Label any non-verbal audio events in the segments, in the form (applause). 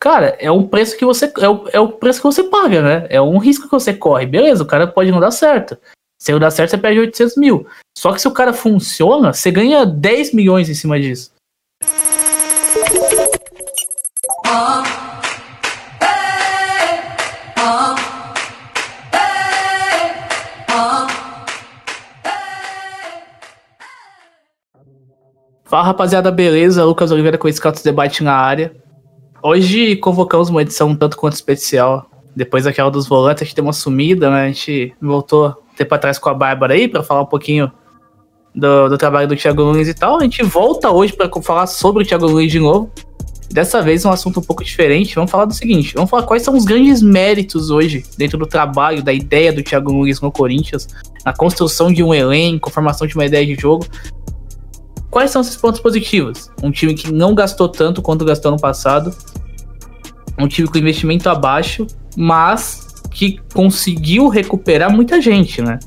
Cara, é um preço que você. É o, é o preço que você paga, né? É um risco que você corre. Beleza, o cara pode não dar certo. Se não dar certo, você perde 800 mil. Só que se o cara funciona, você ganha 10 milhões em cima disso. Fala rapaziada, beleza? Lucas Oliveira com o Scouts Debate na área. Hoje convocamos uma edição um tanto quanto especial. Depois daquela dos volantes, a gente deu uma sumida, né? A gente voltou tempo atrás com a Bárbara aí para falar um pouquinho do, do, trabalho do Thiago Nunes e tal. A gente volta hoje para falar sobre o Thiago Nunes de novo. Dessa vez um assunto um pouco diferente. Vamos falar do seguinte: vamos falar quais são os grandes méritos hoje dentro do trabalho, da ideia do Thiago Nunes no Corinthians, na construção de um elenco, formação de uma ideia de jogo. Quais são esses pontos positivos? Um time que não gastou tanto quanto gastou no passado. Um time com investimento abaixo, mas que conseguiu recuperar muita gente, né?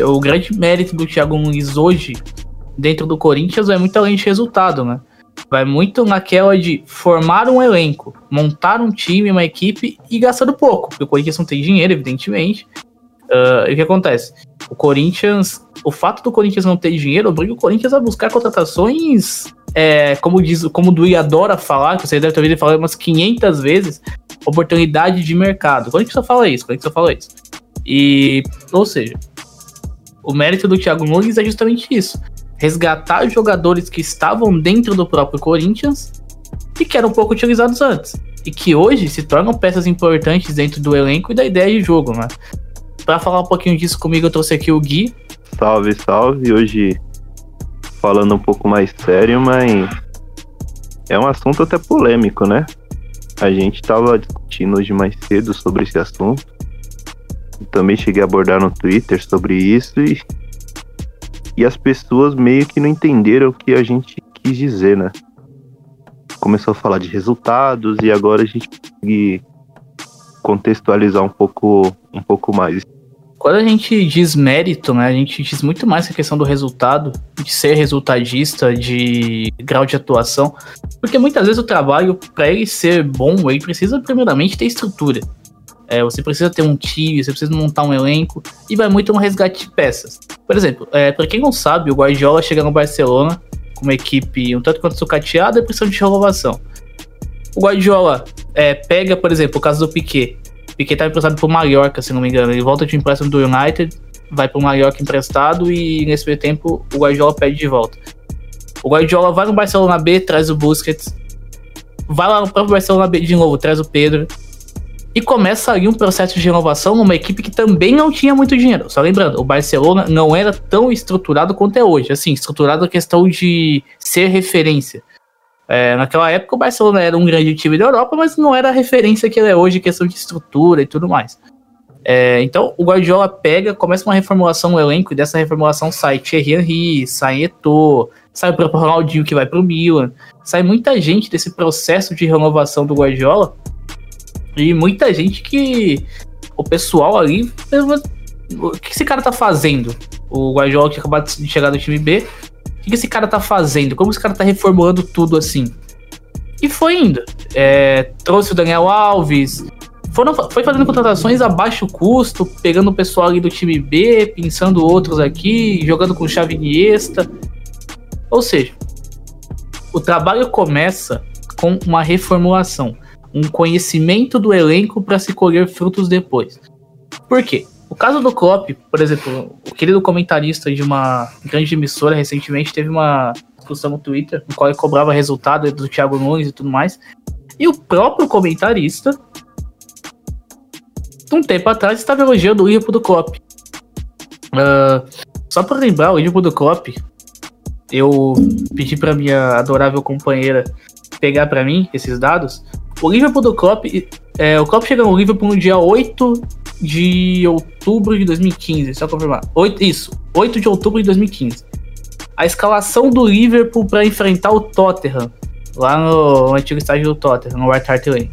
O grande mérito do Thiago Nunes hoje, dentro do Corinthians, é muito além de resultado, né? Vai muito naquela de formar um elenco, montar um time, uma equipe e gastando pouco, porque o Corinthians não tem dinheiro, evidentemente. Uh, e o que acontece? O Corinthians o fato do Corinthians não ter dinheiro obriga o Corinthians a buscar contratações, é, como diz, como o Dui adora falar, que você deve ter ouvido falar umas 500 vezes, oportunidade de mercado. O Corinthians só fala isso, o Corinthians só fala isso. E, ou seja, o mérito do Thiago Nunes é justamente isso. Resgatar jogadores que estavam dentro do próprio Corinthians e que eram pouco utilizados antes. E que hoje se tornam peças importantes dentro do elenco e da ideia de jogo, né? Para falar um pouquinho disso comigo, eu trouxe aqui o Gui, Salve, salve. Hoje falando um pouco mais sério, mas é um assunto até polêmico, né? A gente estava discutindo hoje mais cedo sobre esse assunto. Eu também cheguei a abordar no Twitter sobre isso e, e as pessoas meio que não entenderam o que a gente quis dizer, né? Começou a falar de resultados e agora a gente consegue contextualizar um pouco, um pouco mais. Quando a gente diz mérito, né, a gente diz muito mais a questão do resultado, de ser resultadista, de grau de atuação, porque muitas vezes o trabalho, para ele ser bom, ele precisa primeiramente ter estrutura. É, você precisa ter um time, você precisa montar um elenco, e vai muito no resgate de peças. Por exemplo, é, para quem não sabe, o Guardiola chega no Barcelona com uma equipe um tanto quanto sucateada e precisando de renovação. O Guardiola é, pega, por exemplo, o caso do Piquet. Piquet tá emprestado pro Mallorca, se não me engano. Ele volta de empréstimo do United, vai pro Mallorca emprestado e nesse meio tempo o Guardiola pede de volta. O Guardiola vai no Barcelona B, traz o Busquets. Vai lá no próprio Barcelona B de novo, traz o Pedro. E começa ali um processo de renovação numa equipe que também não tinha muito dinheiro. Só lembrando, o Barcelona não era tão estruturado quanto é hoje. Assim, estruturado a questão de ser referência. É, naquela época o Barcelona era um grande time da Europa, mas não era a referência que ele é hoje, questão de estrutura e tudo mais. É, então o Guardiola pega, começa uma reformulação no elenco, e dessa reformulação sai Thierry Henry, sai Eto'o, sai o próprio Ronaldinho que vai pro Milan, sai muita gente desse processo de renovação do Guardiola, e muita gente que o pessoal ali, o que esse cara tá fazendo? O Guardiola que acabou de chegar do time B, o que esse cara tá fazendo? Como esse cara tá reformulando tudo assim? E foi indo. É, trouxe o Daniel Alves, foram, foi fazendo contratações a baixo custo, pegando o pessoal ali do time B, pensando outros aqui, jogando com chave Iniesta. Ou seja, o trabalho começa com uma reformulação, um conhecimento do elenco para se colher frutos depois. Por quê? O caso do Klopp, por exemplo, o querido comentarista de uma grande emissora recentemente teve uma discussão no Twitter, no qual ele cobrava resultado do Thiago Nunes e tudo mais. E o próprio comentarista, um tempo atrás, estava elogiando o Liverpool do Klopp. Uh, só para lembrar, o Liverpool do Klopp, eu pedi para minha adorável companheira pegar para mim esses dados. O Liverpool do Klopp, é, o Klopp chega no Liverpool no dia 8 de outubro de 2015, só confirmar. 8, isso, 8 de outubro de 2015. A escalação do Liverpool para enfrentar o Tottenham, lá no, no antigo estádio do Tottenham, no White Hart Lane,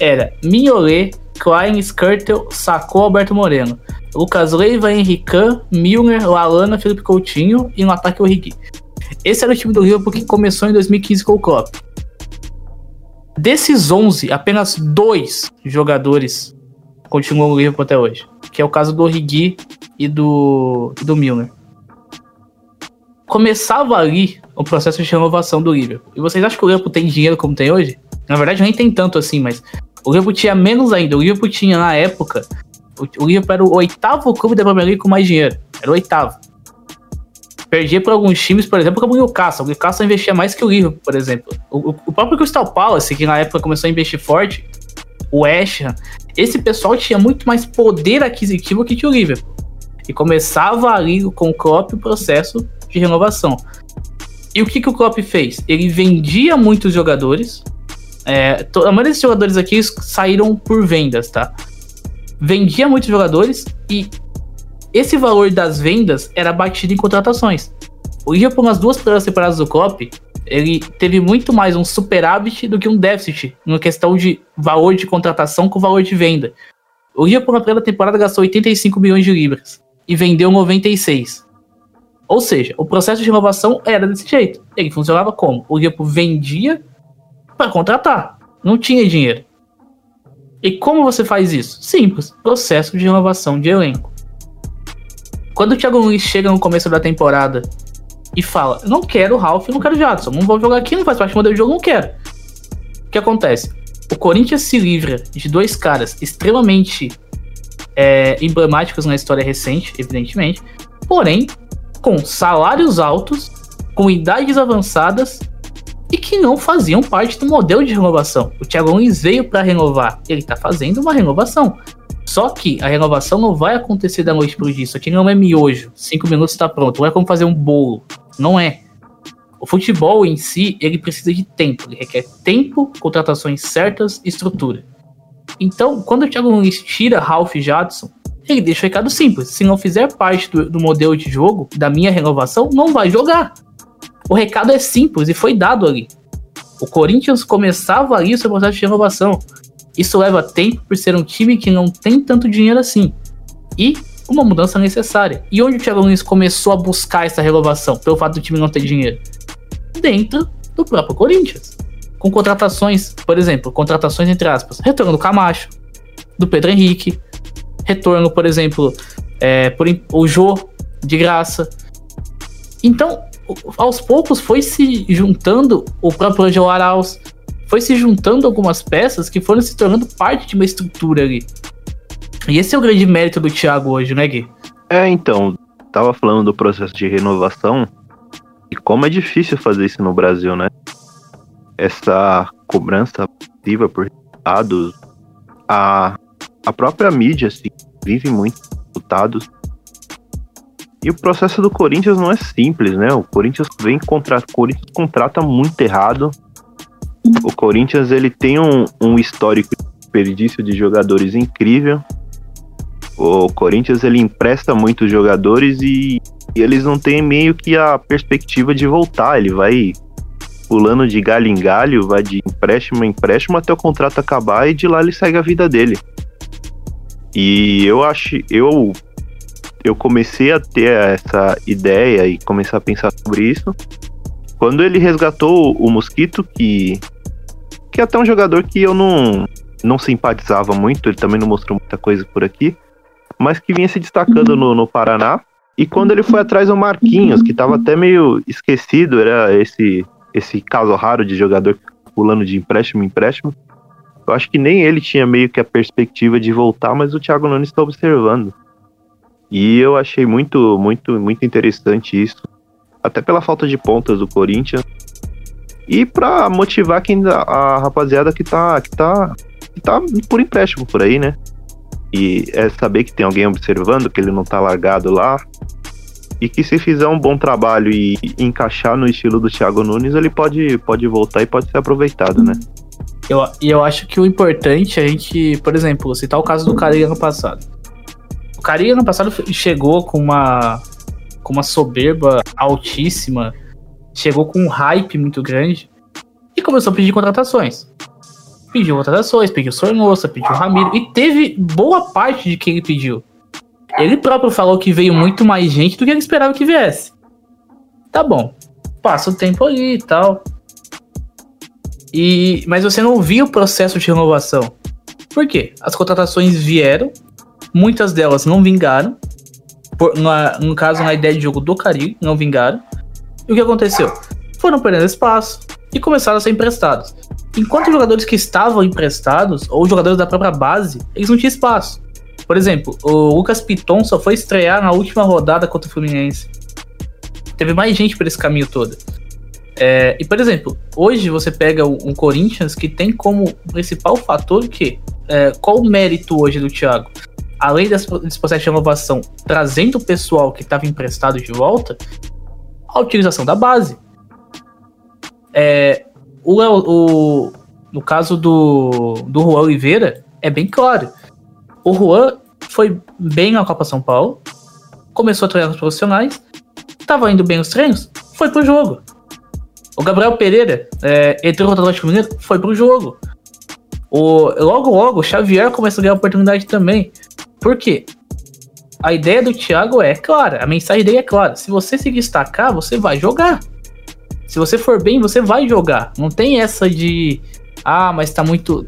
era Mignolet, Klein, Skirtle, Sacou, Alberto Moreno, Lucas Leiva, Henrican, Milner, Lalana, Felipe Coutinho e no ataque o Origi. Esse era o time do Liverpool que começou em 2015 com o Klopp. Desses 11, apenas dois jogadores continuam no Liverpool até hoje. Que é o caso do Origi e do, do Milner. Começava ali o processo de renovação do Liverpool. E vocês acham que o Liverpool tem dinheiro como tem hoje? Na verdade, nem tem tanto assim, mas o Liverpool tinha menos ainda. O Liverpool tinha, na época, o Liverpool era o oitavo clube da Premier League com mais dinheiro. Era o oitavo. Perdia para alguns times, por exemplo, como o Newcastle. O Newcastle investia mais que o Liverpool, por exemplo. O, o próprio Crystal Palace, que na época começou a investir forte, o West Ham, esse pessoal tinha muito mais poder aquisitivo que o Liverpool. E começava ali com o Klopp o processo de renovação. E o que, que o Klopp fez? Ele vendia muitos jogadores. É, a maioria desses jogadores aqui saíram por vendas, tá? Vendia muitos jogadores e esse valor das vendas era batido em contratações. O Liverpool nas duas primeiras temporadas do Klopp, ele teve muito mais um superávit do que um déficit na questão de valor de contratação com valor de venda. O Liverpool na primeira temporada gastou 85 milhões de libras e vendeu 96. Ou seja, o processo de renovação era desse jeito. Ele funcionava como? O Liverpool vendia para contratar, não tinha dinheiro. E como você faz isso? Simples, processo de renovação de elenco. Quando o Thiago Nunes chega no começo da temporada e fala: Não quero o Ralph, não quero o Jadson, não vou jogar aqui, não faz parte do modelo de jogo, não quero. O que acontece? O Corinthians se livra de dois caras extremamente é, emblemáticos na história recente, evidentemente, porém, com salários altos, com idades avançadas e que não faziam parte do modelo de renovação. O Thiago Nunes veio para renovar, ele está fazendo uma renovação. Só que a renovação não vai acontecer da noite pro dia. Isso aqui não é miojo. Cinco minutos está pronto. Não é como fazer um bolo. Não é. O futebol em si, ele precisa de tempo. Ele requer tempo, contratações certas estrutura. Então, quando o Thiago Nunes tira Ralph Jadson, ele deixa o recado simples. Se não fizer parte do, do modelo de jogo, da minha renovação, não vai jogar. O recado é simples e foi dado ali. O Corinthians começava ali o seu processo de renovação. Isso leva tempo por ser um time que não tem tanto dinheiro assim. E uma mudança necessária. E onde o Thiago Nunes começou a buscar essa renovação, pelo fato do time não ter dinheiro? Dentro do próprio Corinthians. Com contratações, por exemplo, contratações entre aspas, retorno do Camacho, do Pedro Henrique, retorno, por exemplo, é, por o Jô de graça. Então, aos poucos foi se juntando o próprio Angel Arauz, foi se juntando algumas peças que foram se tornando parte de uma estrutura ali. E esse é o grande mérito do Thiago hoje, né, Gui? É, então, tava falando do processo de renovação e como é difícil fazer isso no Brasil, né? Essa cobrança ativa por resultados, a, a própria mídia assim, vive muito resultados. E o processo do Corinthians não é simples, né? O Corinthians vem contra, o Corinthians contrata muito errado o Corinthians ele tem um, um histórico de desperdício de jogadores incrível. O Corinthians ele empresta muitos jogadores e, e eles não têm meio que a perspectiva de voltar. Ele vai pulando de galho em galho, vai de empréstimo em empréstimo até o contrato acabar e de lá ele segue a vida dele. E eu acho, eu eu comecei a ter essa ideia e começar a pensar sobre isso quando ele resgatou o Mosquito, que que é até um jogador que eu não, não simpatizava muito, ele também não mostrou muita coisa por aqui, mas que vinha se destacando no, no Paraná. E quando ele foi atrás do Marquinhos, que estava até meio esquecido, era esse, esse caso raro de jogador pulando de empréstimo em empréstimo. Eu acho que nem ele tinha meio que a perspectiva de voltar, mas o Thiago Nunes está observando. E eu achei muito, muito, muito interessante isso. Até pela falta de pontas do Corinthians e para motivar quem a rapaziada que tá que tá que tá por empréstimo por aí, né? E é saber que tem alguém observando que ele não tá largado lá e que se fizer um bom trabalho e encaixar no estilo do Thiago Nunes, ele pode pode voltar e pode ser aproveitado, né? Eu, e eu acho que o importante é a gente, por exemplo, citar o caso do Carilho ano passado. O Carilho ano passado chegou com uma com uma soberba altíssima chegou com um hype muito grande e começou a pedir contratações. Pediu contratações, pediu Sornosa, pediu Ramiro e teve boa parte de que ele pediu. Ele próprio falou que veio muito mais gente do que ele esperava que viesse. Tá bom. Passa o tempo ali e tal. E, mas você não via o processo de renovação. Por quê? As contratações vieram, muitas delas não vingaram. Por, na, no caso, na ideia de jogo do Caribe, não vingaram. E o que aconteceu? Foram perdendo espaço e começaram a ser emprestados. Enquanto jogadores que estavam emprestados, ou jogadores da própria base, eles não tinham espaço. Por exemplo, o Lucas Piton só foi estrear na última rodada contra o Fluminense. Teve mais gente por esse caminho todo. É, e, por exemplo, hoje você pega um Corinthians que tem como principal fator que é, qual o mérito hoje do Thiago? Além desse, processo de renovação, trazendo o pessoal que estava emprestado de volta, a utilização da base. É, o, o, no caso do, do Juan Oliveira, é bem claro. O Juan foi bem na Copa São Paulo, começou a treinar os profissionais, estava indo bem nos treinos, foi pro jogo. O Gabriel Pereira é, entrou no Atlético Mineiro, foi pro jogo. O, logo, logo, o Xavier começa a ganhar oportunidade também. Por quê? A ideia do Thiago é clara, a mensagem dele é clara. Se você se destacar, você vai jogar. Se você for bem, você vai jogar. Não tem essa de ah, mas tá muito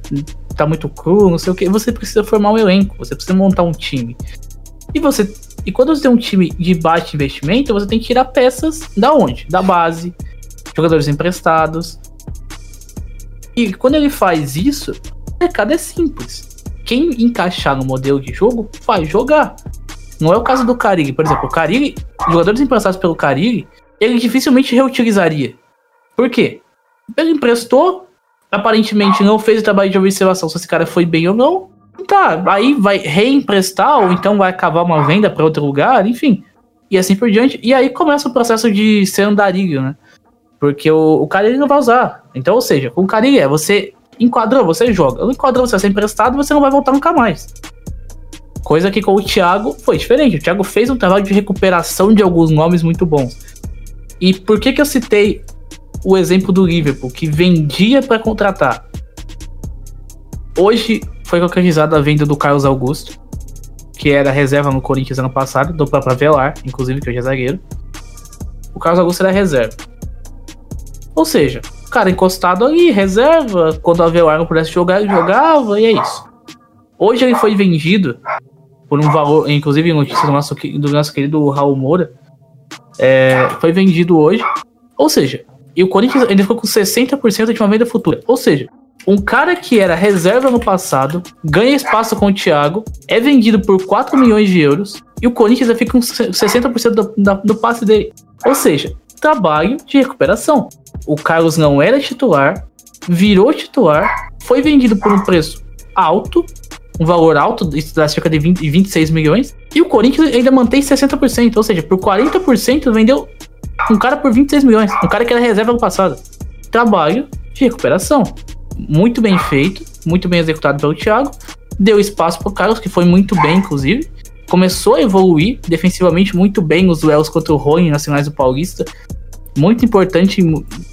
tá muito cru, não sei o que. Você precisa formar um elenco, você precisa montar um time. E você e quando você tem um time de baixo investimento, você tem que tirar peças da onde? Da base, jogadores emprestados. E quando ele faz isso, o mercado é simples. Quem encaixar no modelo de jogo vai jogar. Não é o caso do Carille, por exemplo, o Carille, jogadores emprestados pelo Carille, ele dificilmente reutilizaria. Por quê? Ele emprestou, aparentemente não fez o trabalho de observação se esse cara foi bem ou não. Tá, aí vai reemprestar ou então vai acabar uma venda para outro lugar, enfim. E assim por diante. E aí começa o processo de ser andarilho, né? Porque o, o cara ele não vai usar. Então, ou seja, com o cara é você enquadrou, você joga. Não enquadrou, você vai ser emprestado, você não vai voltar nunca mais. Coisa que com o Thiago foi diferente. O Thiago fez um trabalho de recuperação de alguns nomes muito bons. E por que que eu citei o exemplo do Liverpool, que vendia para contratar? Hoje foi concretizada a venda do Carlos Augusto, que era reserva no Corinthians ano passado, do próprio Velar, inclusive, que hoje é zagueiro. O Carlos Augusto era reserva. Ou seja, o cara encostado ali, reserva, quando o Avelar não pudesse jogar, ele jogava, e é isso. Hoje ele foi vendido por um valor, inclusive notícia do nosso, do nosso querido Raul Moura, é, foi vendido hoje. Ou seja, e o Corinthians ainda ficou com 60% de uma venda futura. Ou seja, um cara que era reserva no passado, ganha espaço com o Thiago, é vendido por 4 milhões de euros, e o Corinthians fica com 60% do, do passe dele. Ou seja, trabalho de recuperação. O Carlos não era titular, virou titular, foi vendido por um preço alto, um valor alto, isso dá cerca de 20, 26 milhões, e o Corinthians ainda mantém 60%, ou seja, por 40% vendeu um cara por 26 milhões, um cara que era reserva no passado. Trabalho de recuperação. Muito bem feito, muito bem executado pelo Thiago. Deu espaço para o Carlos, que foi muito bem, inclusive. Começou a evoluir defensivamente muito bem os duelos contra o Rony Nacionais do Paulista muito importante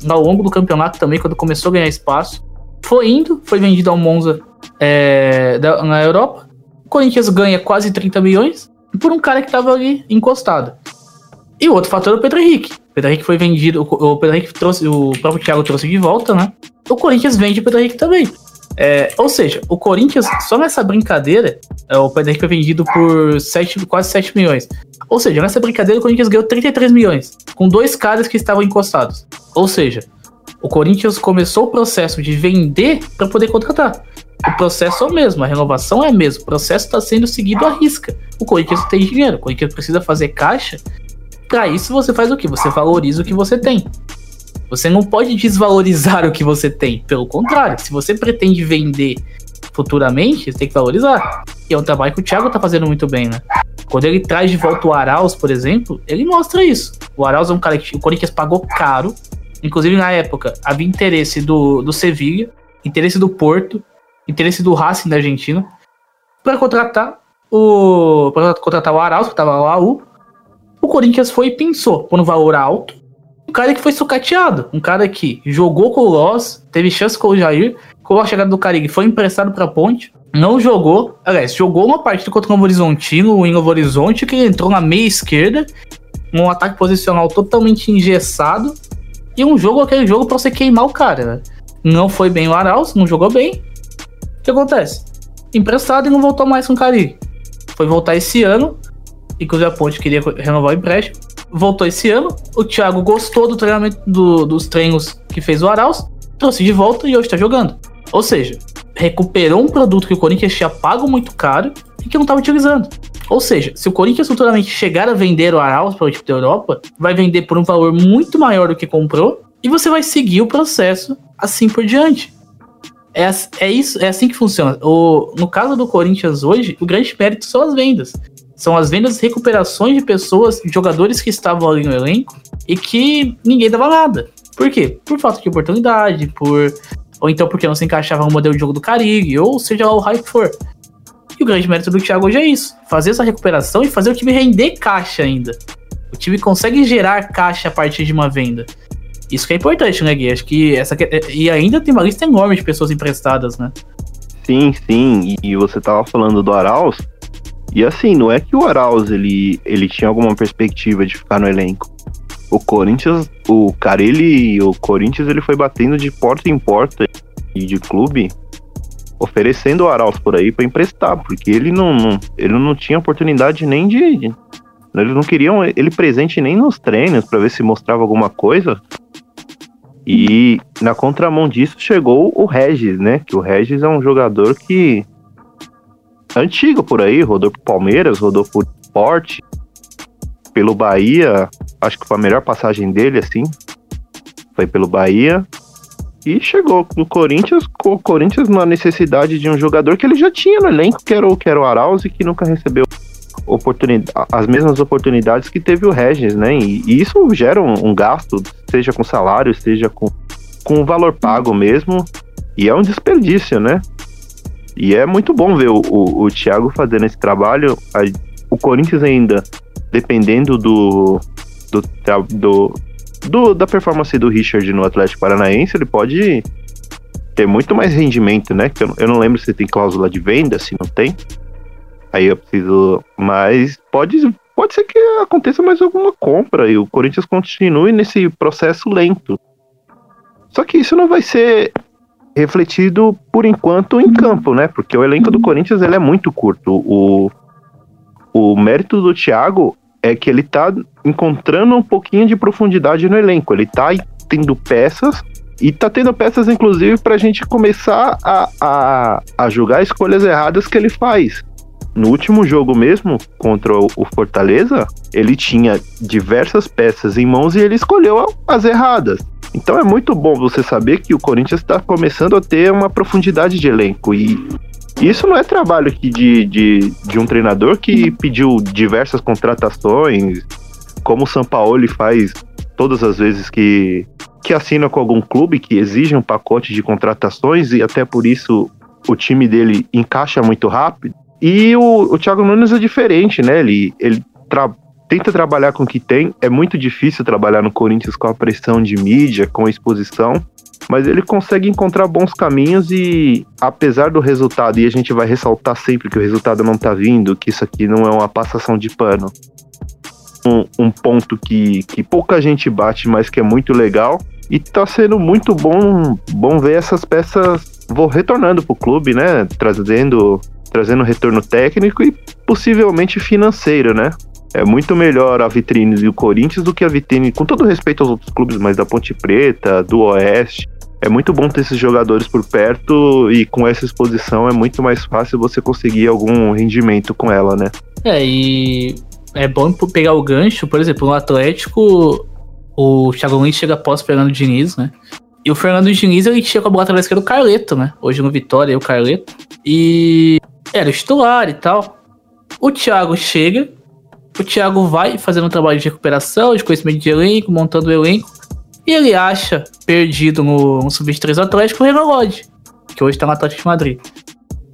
ao longo do campeonato também, quando começou a ganhar espaço. Foi indo, foi vendido ao Monza é, da, na Europa. O Corinthians ganha quase 30 milhões por um cara que estava ali encostado. E o outro fator é o Pedro Henrique. O Pedro Henrique foi vendido, o Pedro Henrique trouxe, o próprio Thiago trouxe de volta, né? O Corinthians vende o Pedro Henrique também. É, ou seja, o Corinthians, só nessa brincadeira, é, o Pedro Henrique foi vendido por 7, quase 7 milhões. Ou seja, nessa brincadeira o Corinthians ganhou 33 milhões, com dois caras que estavam encostados. Ou seja, o Corinthians começou o processo de vender para poder contratar. O processo é o mesmo, a renovação é a mesma, o processo está sendo seguido à risca. O Corinthians tem dinheiro, o Corinthians precisa fazer caixa. Para isso você faz o que? Você valoriza o que você tem. Você não pode desvalorizar (laughs) o que você tem. Pelo contrário, se você pretende vender futuramente, você tem que valorizar. E é um trabalho que o Thiago tá fazendo muito bem, né? Quando ele traz de volta o Arauz, por exemplo, ele mostra isso. O Arauz é um cara que o Corinthians pagou caro. Inclusive, na época, havia interesse do, do Sevilha, interesse do Porto, interesse do Racing da Argentina, para contratar o. para contratar o Arauz, que tava lá, o. O Corinthians foi e pensou por um valor alto um cara que foi sucateado. Um cara que jogou com o Loss, teve chance com o Jair, com a chegada do Carig foi emprestado pra Ponte, não jogou, aliás, jogou uma partida contra o Novo Horizontino, o Novo Horizonte, que entrou na meia esquerda, um ataque posicional totalmente engessado, um jogo, aquele jogo pra você queimar o cara, né? Não foi bem o Arauz, não jogou bem. O que acontece? Emprestado e não voltou mais com o Cari. Foi voltar esse ano. Inclusive a Ponte queria renovar o empréstimo. Voltou esse ano. O Thiago gostou do treinamento do, dos treinos que fez o Arauz. Trouxe de volta e hoje tá jogando. Ou seja, recuperou um produto que o Corinthians tinha pago muito caro e que não estava utilizando. Ou seja, se o Corinthians futuramente chegar a vender o Arauz para o equipe da Europa, vai vender por um valor muito maior do que comprou e você vai seguir o processo assim por diante. É, é isso, é assim que funciona. O, no caso do Corinthians hoje, o grande mérito são as vendas. São as vendas e recuperações de pessoas, jogadores que estavam ali no elenco e que ninguém dava nada. Por quê? Por falta de oportunidade, por ou então porque não se encaixava no modelo de jogo do Caribe, ou seja lá o raio que for. O grande mérito do Thiago hoje é isso: fazer essa recuperação e fazer o time render caixa ainda. O time consegue gerar caixa a partir de uma venda. Isso que é importante, né, Gui? Acho que essa. E ainda tem uma lista enorme de pessoas emprestadas, né? Sim, sim. E você tava falando do Arauz. E assim, não é que o Arauz ele, ele tinha alguma perspectiva de ficar no elenco o Corinthians, o cara, ele, o Corinthians, ele foi batendo de porta em porta e de clube, oferecendo o Arauz por aí para emprestar, porque ele não, não, ele não tinha oportunidade nem de, eles não queriam ele presente nem nos treinos para ver se mostrava alguma coisa. E na contramão disso chegou o Regis, né? Que o Regis é um jogador que antigo por aí, rodou pro Palmeiras, rodou por Sport, pelo Bahia, acho que foi a melhor passagem dele, assim. Foi pelo Bahia. E chegou no Corinthians, com o Corinthians na necessidade de um jogador que ele já tinha no elenco, que era o, que era o Arauz, que nunca recebeu oportunidade, as mesmas oportunidades que teve o Regis, né? E, e isso gera um, um, gasto, seja com salário, seja com, com valor pago mesmo. E é um desperdício, né? E é muito bom ver o, o, o Thiago fazendo esse trabalho. A, o Corinthians ainda dependendo do, do, do, do, da performance do Richard no Atlético Paranaense, ele pode ter muito mais rendimento, né? Eu, eu não lembro se tem cláusula de venda, se não tem. Aí eu preciso. Mas pode, pode ser que aconteça mais alguma compra e o Corinthians continue nesse processo lento. Só que isso não vai ser refletido por enquanto em campo, né? Porque o elenco do Corinthians ele é muito curto. O, o mérito do Thiago é que ele tá encontrando um pouquinho de profundidade no elenco. Ele tá tendo peças e tá tendo peças, inclusive, pra gente começar a, a, a julgar escolhas erradas que ele faz. No último jogo mesmo, contra o Fortaleza, ele tinha diversas peças em mãos e ele escolheu as erradas. Então é muito bom você saber que o Corinthians está começando a ter uma profundidade de elenco. E isso não é trabalho de, de, de um treinador que pediu diversas contratações, como o São Paulo faz todas as vezes que, que assina com algum clube que exige um pacote de contratações e até por isso o time dele encaixa muito rápido. E o, o Thiago Nunes é diferente, né? Ele, ele tra tenta trabalhar com o que tem. É muito difícil trabalhar no Corinthians com a pressão de mídia, com a exposição mas ele consegue encontrar bons caminhos e, apesar do resultado, e a gente vai ressaltar sempre que o resultado não tá vindo, que isso aqui não é uma passação de pano. Um, um ponto que, que pouca gente bate, mas que é muito legal. E tá sendo muito bom, bom ver essas peças vou retornando pro clube, né? Trazendo, trazendo retorno técnico e possivelmente financeiro, né? É muito melhor a vitrine do Corinthians do que a vitrine, com todo respeito aos outros clubes, mas da Ponte Preta, do Oeste. É muito bom ter esses jogadores por perto e com essa exposição é muito mais fácil você conseguir algum rendimento com ela, né? É, e é bom pegar o gancho, por exemplo, no Atlético, o Thiago Nunes chega após o Fernando Diniz, né? E o Fernando Diniz, ele tinha com a bola atrás do Carleto, né? Hoje no Vitória, o Carleto. E era o titular e tal. O Thiago chega, o Thiago vai fazendo um trabalho de recuperação, de conhecimento de elenco, montando o elenco. E ele acha, perdido no, no Sub-23 Atlético, o Renan Lodge, que hoje tá no Atlético de Madrid.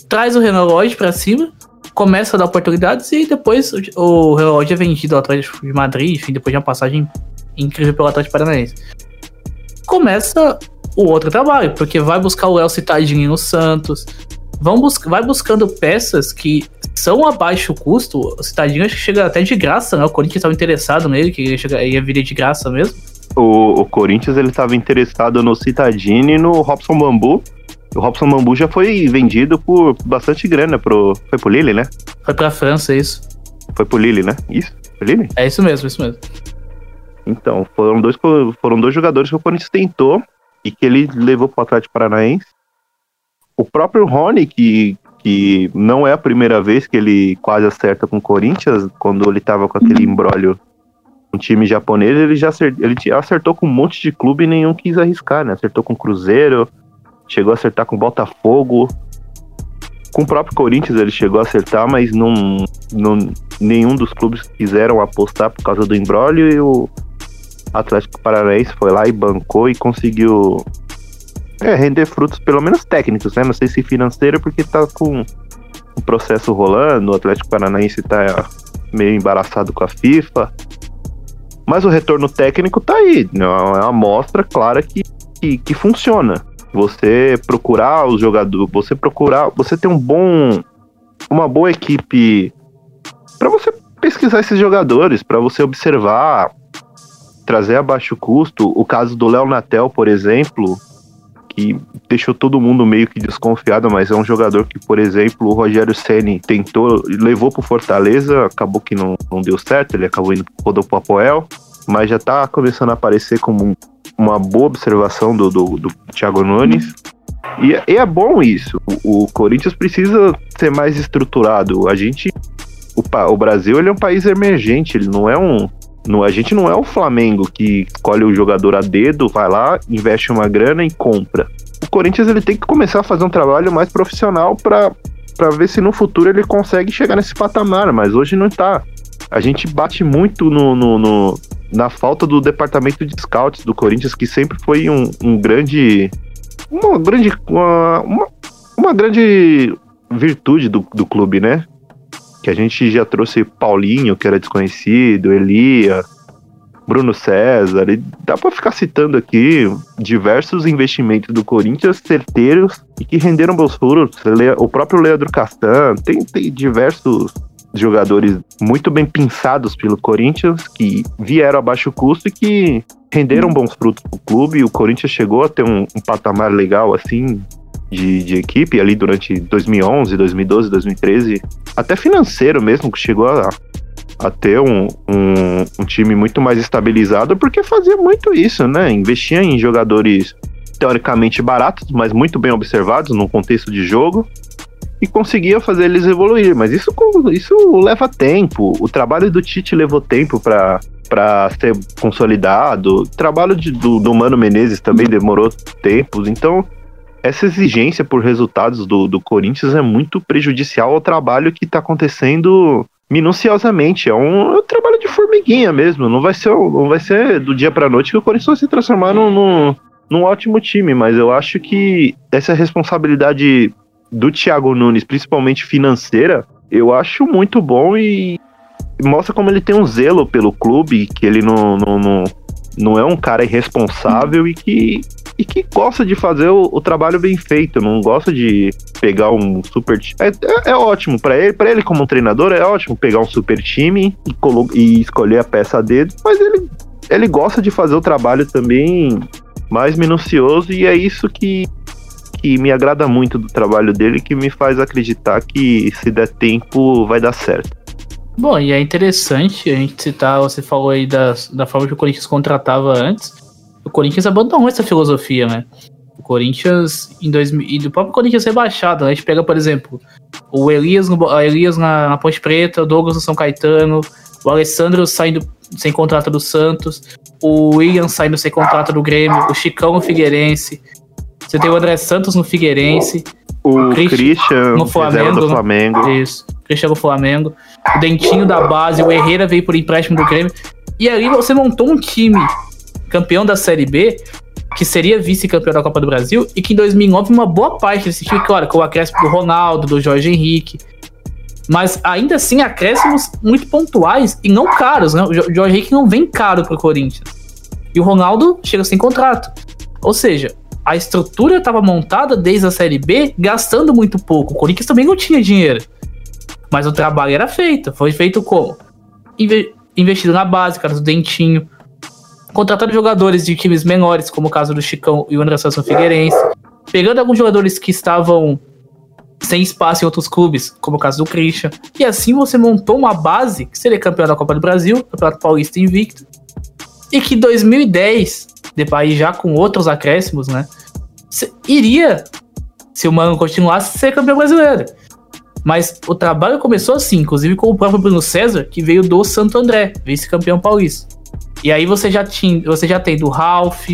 Traz o Renan Lodge cima, começa a dar oportunidades e depois o, o Renan Lodge é vendido ao Atlético de Madrid, enfim, depois de uma passagem incrível pelo Atlético Paranaense. Começa o outro trabalho, porque vai buscar o Léo Citadinho no Santos, vão bus vai buscando peças que são a baixo custo. O Citadinho acho que chega até de graça, né? O Corinthians estava interessado nele, que ia, chegar, ia vir de graça mesmo. o, o Corinthians ele estava interessado no Citadini e no Robson Bambu. O Robson Bambu já foi vendido por bastante grana pro. Foi pro Lille, né? Foi pra França, isso. Foi pro Lille, né? Isso? Foi Lille? É isso mesmo, isso mesmo. Então, foram dois, foram dois jogadores que o Corinthians tentou e que ele levou pro Atlético Paranaense. O próprio Rony, que, que não é a primeira vez que ele quase acerta com o Corinthians, quando ele tava com aquele embrólio um time japonês, ele já acertou, ele acertou com um monte de clube e nenhum quis arriscar, né? Acertou com o Cruzeiro, chegou a acertar com o Botafogo. Com o próprio Corinthians ele chegou a acertar, mas não, não, nenhum dos clubes quiseram apostar por causa do embrólio e o Atlético Paranaense foi lá e bancou e conseguiu é, render frutos, pelo menos técnicos, né? Não sei se financeiro, porque tá com o processo rolando, o Atlético Paranaense tá meio embaraçado com a FIFA. Mas o retorno técnico tá aí, né? é uma amostra clara que, que, que funciona. Você procurar os jogadores, você procurar, você ter um bom, uma boa equipe para você pesquisar esses jogadores, para você observar, trazer a baixo custo. O caso do Léo Natel, por exemplo, que deixou todo mundo meio que desconfiado, mas é um jogador que, por exemplo, o Rogério Ceni tentou, levou pro Fortaleza, acabou que não, não deu certo, ele acabou indo rodou pro Apoel, mas já tá começando a aparecer como uma boa observação do, do, do Thiago Nunes. E, e, é bom isso. O, o, Corinthians precisa ser mais estruturado. A gente. O, o Brasil ele é um país emergente, ele não é um no, a gente não é o Flamengo que escolhe o jogador a dedo, vai lá, investe uma grana e compra. O Corinthians ele tem que começar a fazer um trabalho mais profissional para para ver se no futuro ele consegue chegar nesse patamar, mas hoje não está. A gente bate muito no, no, no, na falta do departamento de scouts do Corinthians, que sempre foi um, um grande. Uma grande. Uma, uma, uma grande virtude do, do clube, né? Que a gente já trouxe Paulinho, que era desconhecido, Elia, Bruno César, e dá para ficar citando aqui diversos investimentos do Corinthians certeiros e que renderam bons frutos. O próprio Leandro Castan, tem, tem diversos jogadores muito bem pensados pelo Corinthians que vieram a baixo custo e que renderam bons frutos pro clube. O Corinthians chegou a ter um, um patamar legal assim de, de equipe ali durante 2011, 2012, 2013, até financeiro mesmo, que chegou a, a ter um, um, um, time muito mais estabilizado, porque fazia muito isso, né? Investia em jogadores teoricamente baratos, mas muito bem observados num contexto de jogo, e conseguia fazer eles evoluir. Mas isso, isso leva tempo. O trabalho do Tite levou tempo para para ser consolidado. O trabalho de, do, do Mano Menezes também demorou tempos. Então, essa exigência por resultados do, do Corinthians é muito prejudicial ao trabalho que está acontecendo minuciosamente. É um, é um, trabalho de formiguinha mesmo. Não vai ser, não vai ser do dia para noite que o Corinthians vai se transformar num, num, num ótimo time, mas eu acho que essa responsabilidade do Thiago Nunes, principalmente financeira, eu acho muito bom e mostra como ele tem um zelo pelo clube, que ele não, não, não, não é um cara irresponsável e que e que gosta de fazer o, o trabalho bem feito, não gosta de pegar um super time. É, é, é, ótimo para ele, para ele como treinador é ótimo pegar um super time e, e escolher a peça dele, mas ele ele gosta de fazer o trabalho também mais minucioso e é isso que que me agrada muito do trabalho dele, que me faz acreditar que se der tempo vai dar certo. Bom, e é interessante a gente citar, você falou aí da, da forma que o Corinthians contratava antes Corinthians abandonou essa filosofia, né? O Corinthians, em 2000, e o próprio Corinthians rebaixado, né? A gente pega, por exemplo, o Elias, no, Elias na, na Ponte Preta, o Douglas no São Caetano, o Alessandro saindo sem contrato do Santos, o William saindo sem contrato do Grêmio, o Chicão no Figueirense, você tem o André Santos no Figueirense, o, o Christian no Flamengo, do Flamengo. Isso, Christian no Flamengo, o Dentinho da base, o Herrera veio por empréstimo do Grêmio, e ali você montou um time campeão da Série B, que seria vice-campeão da Copa do Brasil, e que em 2009 uma boa parte desse time, claro, com o acréscimo do Ronaldo, do Jorge Henrique, mas ainda assim acréscimos muito pontuais e não caros, né? O Jorge Henrique não vem caro pro Corinthians. E o Ronaldo chega sem contrato. Ou seja, a estrutura estava montada desde a Série B, gastando muito pouco. O Corinthians também não tinha dinheiro. Mas o trabalho era feito. Foi feito como? Inve investido na base, cara, do Dentinho, contratando jogadores de times menores, como o caso do Chicão e o André Santos Figueirense, pegando alguns jogadores que estavam sem espaço em outros clubes, como o caso do Christian. E assim você montou uma base que seria campeão da Copa do Brasil, Campeonato Paulista invicto, e que 2010, depois já com outros acréscimos, né, iria, se o Mano continuasse, ser campeão brasileiro. Mas o trabalho começou assim, inclusive com o próprio Bruno César, que veio do Santo André, vice-campeão paulista. E aí você já, tinha, você já tem do Ralph,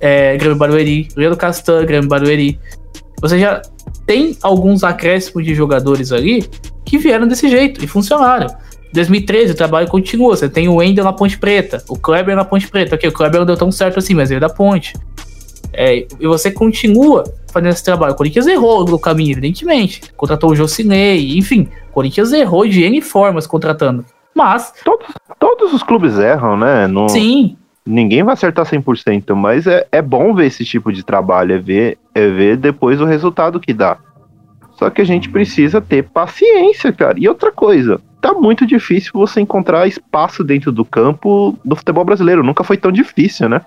é, Grêmio Barueri, Leandro Castan, Grêmio Barueri. Você já tem alguns acréscimos de jogadores ali que vieram desse jeito e funcionaram. 2013 o trabalho continua. Você tem o Wendel na Ponte Preta, o Kleber na Ponte Preta. Ok, o Kleber não deu tão certo assim, mas ele da Ponte. É, e você continua fazendo esse trabalho. O Corinthians errou no caminho, evidentemente. Contratou o Jocinei, enfim. O Corinthians errou de N formas contratando. Mas. Todos, todos os clubes erram, né? No, sim. Ninguém vai acertar 100%, mas é, é bom ver esse tipo de trabalho, é ver, é ver depois o resultado que dá. Só que a gente precisa ter paciência, cara. E outra coisa, tá muito difícil você encontrar espaço dentro do campo do futebol brasileiro. Nunca foi tão difícil, né?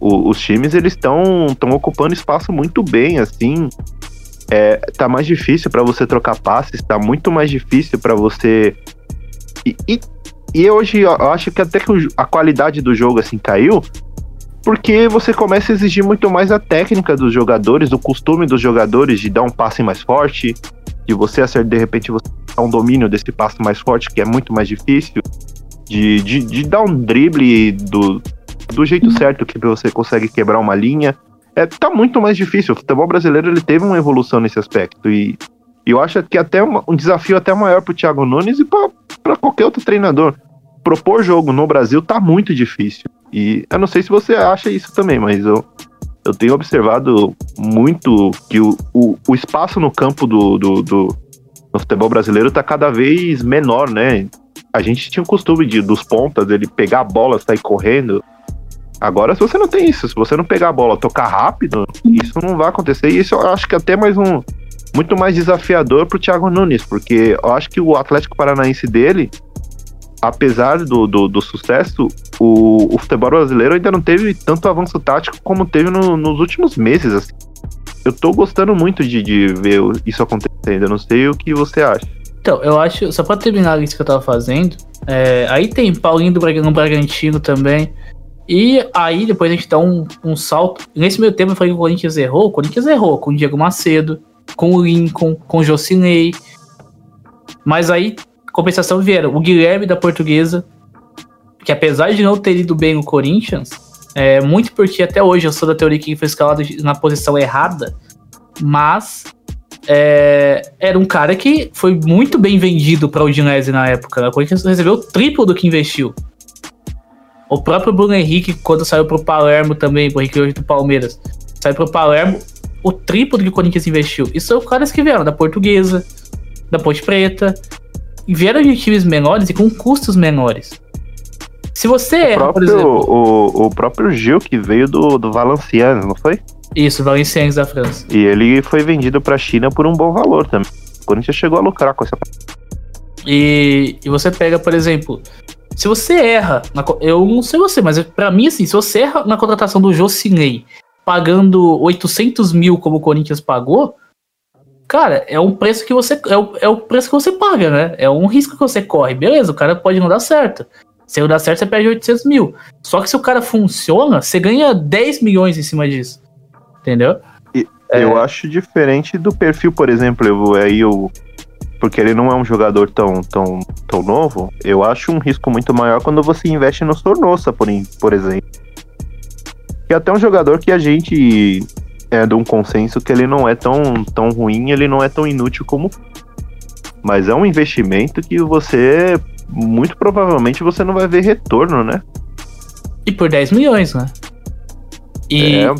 O, os times eles estão ocupando espaço muito bem, assim. É, tá mais difícil para você trocar passes, tá muito mais difícil para você. E, e, e, hoje eu acho que até que a qualidade do jogo assim caiu, porque você começa a exigir muito mais a técnica dos jogadores, o costume dos jogadores de dar um passe mais forte, de você acertar, de repente você dar um domínio desse passe mais forte, que é muito mais difícil, de, de, de dar um drible do, do jeito certo que você consegue quebrar uma linha. É, tá muito mais difícil. O futebol brasileiro ele teve uma evolução nesse aspecto. E, e eu acho que até uma, um desafio até maior pro Thiago Nunes e para qualquer outro treinador. Propor jogo no Brasil tá muito difícil. E eu não sei se você acha isso também, mas eu, eu tenho observado muito que o, o, o espaço no campo do, do, do futebol brasileiro tá cada vez menor, né? A gente tinha o costume de, dos pontas, ele pegar a bola, sair correndo. Agora, se você não tem isso, se você não pegar a bola, tocar rápido, isso não vai acontecer. E isso eu acho que é até mais um. Muito mais desafiador pro Thiago Nunes, porque eu acho que o Atlético Paranaense dele, apesar do, do, do sucesso, o, o, futebol brasileiro ainda não teve tanto avanço tático como teve no, nos últimos meses. Assim. Eu tô gostando muito de, de ver isso acontecendo. Eu não sei o que você acha. Então, eu acho, só pra terminar isso que eu tava fazendo, é, aí tem Paulinho do Bragantino também. E aí depois a gente dá um, um salto. Nesse meio tempo eu falei que o Corinthians errou. O Corinthians errou com o Diego Macedo, com o Lincoln, com o Jocinei. Mas aí, compensação vieram o Guilherme da Portuguesa, que apesar de não ter ido bem no Corinthians, é, muito porque até hoje eu sou da teoria que foi escalado na posição errada, mas é, era um cara que foi muito bem vendido para o Udinese na época. Né? O Corinthians recebeu o triplo do que investiu. O próprio Bruno Henrique, quando saiu pro Palermo também, o Henrique hoje do Palmeiras, saiu pro Palermo, o triplo do que o Corinthians investiu. Isso são caras que vieram da Portuguesa, da Ponte Preta, e vieram de times menores e com custos menores. Se você o próprio, por exemplo. O, o próprio Gil que veio do, do Valenciennes, não foi? Isso, Valenciennes da França. E ele foi vendido pra China por um bom valor também. O Corinthians chegou a lucrar com essa. E, e você pega, por exemplo, se você erra, na, eu não sei você, mas para mim, assim, se você erra na contratação do Jocinei, pagando 800 mil como o Corinthians pagou, cara, é um preço que você. É o, é o preço que você paga, né? É um risco que você corre. Beleza, o cara pode não dar certo. Se não dar certo, você perde 800 mil. Só que se o cara funciona, você ganha 10 milhões em cima disso. Entendeu? Eu é... acho diferente do perfil, por exemplo, eu, aí eu porque ele não é um jogador tão, tão, tão novo, eu acho um risco muito maior quando você investe no Sornosa, por, por exemplo. É até um jogador que a gente é de um consenso que ele não é tão, tão ruim, ele não é tão inútil como. Mas é um investimento que você, muito provavelmente, você não vai ver retorno, né? E por 10 milhões, né? E, é...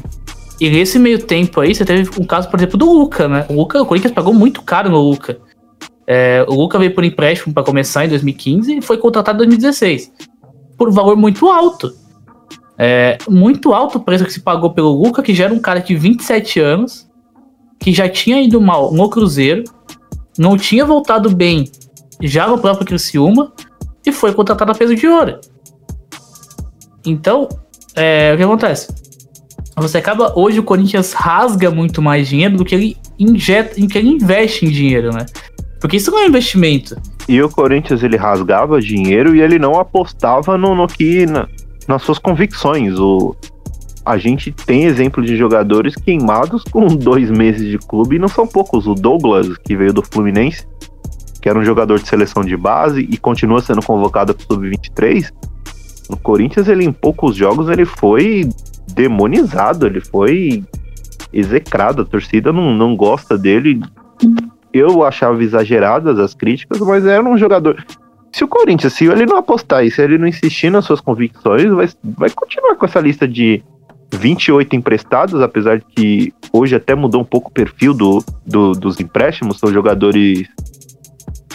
e nesse meio tempo aí, você teve um caso, por exemplo, do Luca, né? O Luca, o Corinthians pagou muito caro no Luca. É, o Luca veio por empréstimo para começar em 2015 e foi contratado em 2016 por um valor muito alto. É, muito alto o preço que se pagou pelo Luca, que já era um cara de 27 anos, que já tinha ido mal no Cruzeiro, não tinha voltado bem já no próprio Criciúma e foi contratado a peso de ouro. Então, é, o que acontece? Você acaba. Hoje o Corinthians rasga muito mais dinheiro do que ele injeta, que ele investe em dinheiro, né? Porque isso não é investimento. E o Corinthians ele rasgava dinheiro e ele não apostava no, no que. Na, nas suas convicções. O, a gente tem exemplo de jogadores queimados com (laughs) dois meses de clube e não são poucos. O Douglas, que veio do Fluminense, que era um jogador de seleção de base e continua sendo convocado para o Sub-23. No Corinthians, ele em poucos jogos ele foi demonizado, ele foi execrado. A torcida não, não gosta dele. Eu achava exageradas as críticas, mas era um jogador. Se o Corinthians, se ele não apostar e se ele não insistir nas suas convicções, vai, vai continuar com essa lista de 28 emprestados, apesar de que hoje até mudou um pouco o perfil do, do, dos empréstimos, são jogadores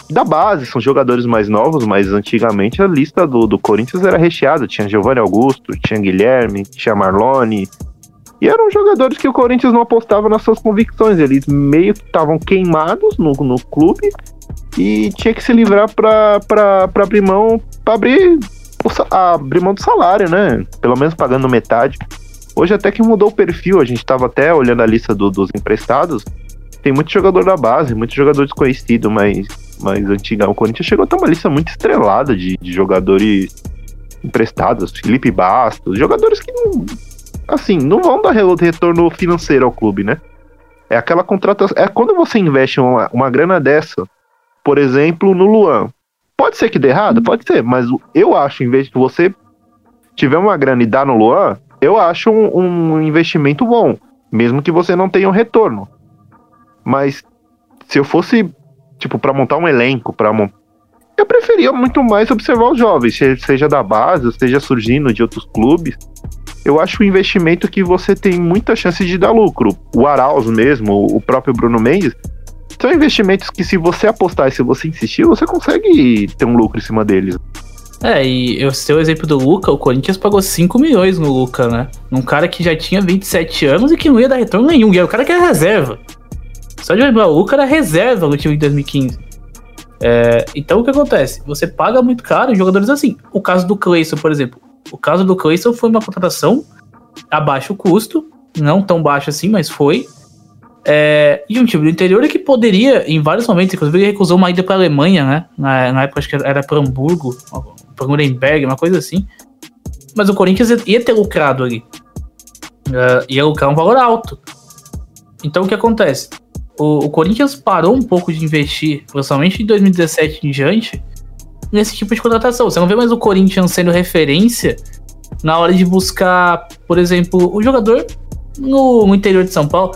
da base, são jogadores mais novos, mas antigamente a lista do, do Corinthians era recheada, tinha Giovanni Augusto, tinha Guilherme, tinha Marlone, e eram jogadores que o Corinthians não apostava nas suas convicções, eles meio que estavam queimados no, no clube e tinha que se livrar para abrir mão, para abrir, abrir mão do salário, né? Pelo menos pagando metade. Hoje até que mudou o perfil, a gente estava até olhando a lista do, dos emprestados. Tem muito jogador da base, muito jogador desconhecido, mas mais antiga. O Corinthians chegou a ter uma lista muito estrelada de, de jogadores emprestados, Felipe Bastos, jogadores que não, assim, não vão dar retorno financeiro ao clube, né? É aquela contratação. É quando você investe uma, uma grana dessa, por exemplo, no Luan. Pode ser que dê errado? Pode ser, mas eu acho, em vez de você tiver uma grana e dar no Luan, eu acho um, um investimento bom, mesmo que você não tenha um retorno. Mas se eu fosse, tipo, para montar um elenco, para eu preferia muito mais observar os jovens, seja da base, seja surgindo de outros clubes. Eu acho um investimento que você tem muita chance de dar lucro. O Arauz mesmo, o próprio Bruno Mendes, são investimentos que se você apostar e se você insistir, você consegue ter um lucro em cima deles. É, e eu sei o exemplo do Luca, o Corinthians pagou 5 milhões no Luca, né? Um cara que já tinha 27 anos e que não ia dar retorno nenhum. E era o cara que era reserva. Só de lembrar, o Luca era reserva no time de 2015. É, então o que acontece? Você paga muito caro em jogadores assim. O caso do Clayson, por exemplo. O caso do Clayson foi uma contratação a baixo custo, não tão baixo assim, mas foi. É, e um time do interior que poderia, em vários momentos, inclusive ele recusou uma ida para a Alemanha, né? Na, na época acho que era para Hamburgo, para Nuremberg, uma coisa assim. Mas o Corinthians ia ter lucrado ali. Uh, ia lucrar um valor alto. Então o que acontece? O, o, Corinthians parou um pouco de investir, principalmente em 2017 em diante, nesse tipo de contratação. Você não vê mais o Corinthians sendo referência na hora de buscar, por exemplo, o jogador no, no interior de São Paulo.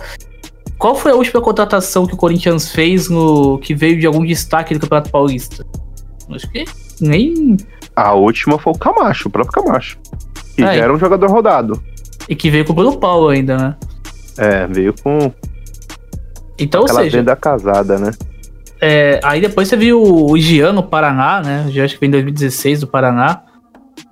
Qual foi a última contratação que o Corinthians fez no que veio de algum destaque do Campeonato Paulista? Acho que nem. A última foi o Camacho, o próprio Camacho. Que é, era um jogador rodado. E que veio com o Bruno Paulo ainda, né? É, veio com. Então, Aquela ou seja. venda casada, né? É, aí depois você viu o Gian no Paraná, né? Já acho que foi em 2016 do Paraná.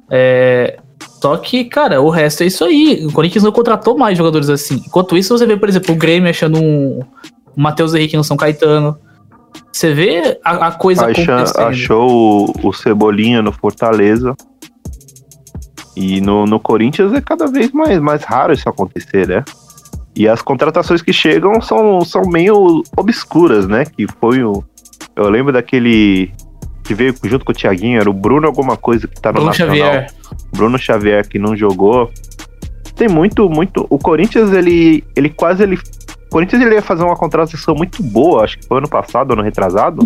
É, só que, cara, o resto é isso aí. O Corinthians não contratou mais jogadores assim. Enquanto isso, você vê, por exemplo, o Grêmio achando um, um Matheus Henrique no São Caetano. Você vê a, a coisa Acha, acontecendo. Achou o, o, Cebolinha no Fortaleza. E no, no Corinthians é cada vez mais, mais raro isso acontecer, né? E as contratações que chegam são, são meio obscuras, né? Que foi o. Eu lembro daquele que veio junto com o Thiaguinho, era o Bruno alguma coisa que tá no Bruno Nacional. Xavier. Bruno Xavier que não jogou. Tem muito, muito. O Corinthians, ele, ele quase ele. O Corinthians ele ia fazer uma contratação muito boa, acho que foi ano passado, ano retrasado.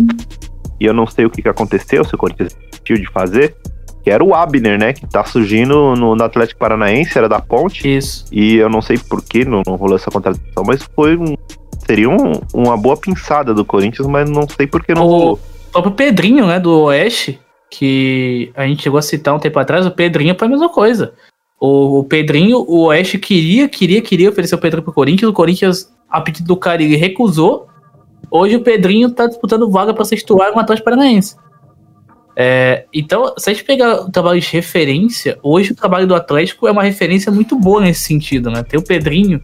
E eu não sei o que, que aconteceu, se o Corinthians decidiu de fazer. Que era o Abner, né? Que tá surgindo no, no, Atlético Paranaense, era da Ponte. Isso. E eu não sei por que não, não rolou essa contratação, mas foi um. Seria um, uma boa pinçada do Corinthians, mas não sei por que não o, rolou. O próprio Pedrinho, né, do Oeste, que a gente chegou a citar um tempo atrás, o Pedrinho foi a mesma coisa. O, o Pedrinho, o Oeste queria, queria, queria oferecer o Pedrinho pro Corinthians, o Corinthians, a pedido do cara, ele recusou. Hoje o Pedrinho tá disputando vaga para ser titular com o Atlético Paranaense. É, então, se a gente pegar o trabalho de referência, hoje o trabalho do Atlético é uma referência muito boa nesse sentido, né? Tem o Pedrinho,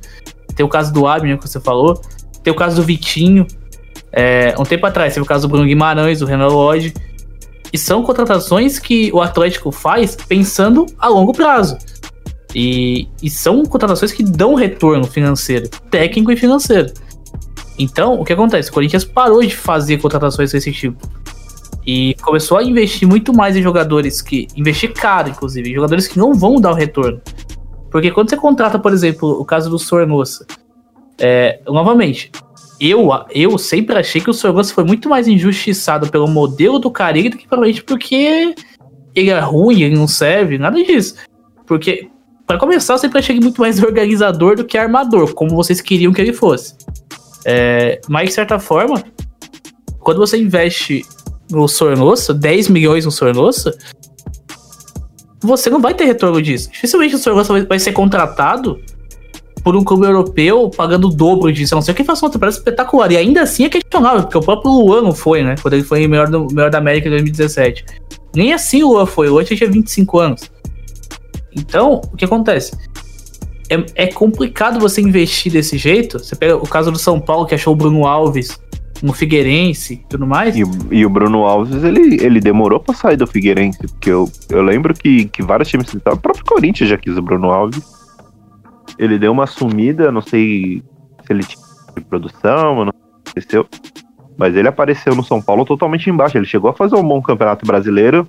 tem o caso do Abner que você falou, tem o caso do Vitinho, é, um tempo atrás, teve o caso do Bruno Guimarães, do Renan Lodge. E são contratações que o Atlético faz pensando a longo prazo. E, e são contratações que dão retorno financeiro, técnico e financeiro. Então, o que acontece? O Corinthians parou de fazer contratações desse tipo. E começou a investir muito mais em jogadores que. Investir caro, inclusive, em jogadores que não vão dar o retorno. Porque quando você contrata, por exemplo, o caso do Sornosa, é, novamente, eu, eu sempre achei que o Sornosa foi muito mais injustiçado pelo modelo do Carilli do que provavelmente porque ele é ruim, ele não serve, nada disso. Porque, para começar, eu sempre achei ele muito mais organizador do que armador, como vocês queriam que ele fosse. É, mas, de certa forma, quando você investe no Sornosa, 10 milhões no Sornosa, você não vai ter retorno disso. Dificilmente o Sornosa vai ser contratado por um clube europeu pagando o dobro disso. Não ser que faça uma temporada espetacular. E ainda assim é questionável, porque o próprio Luan não foi, né? Quando ele foi melhor, do, melhor da América em 2017. Nem assim o Luan foi. O Luan tinha 25 anos. Então, o que acontece? É, é complicado você investir desse jeito. Você pega o caso do São Paulo, que achou o Bruno Alves no Figueirense e tudo mais. E, e, o Bruno Alves, ele, ele demorou pra sair do Figueirense, porque eu, eu lembro que, que vários times, o próprio Corinthians já quis o Bruno Alves. Ele deu uma sumida, não sei se ele tinha produção, não sei mas ele apareceu no São Paulo totalmente embaixo. Ele chegou a fazer um bom campeonato brasileiro,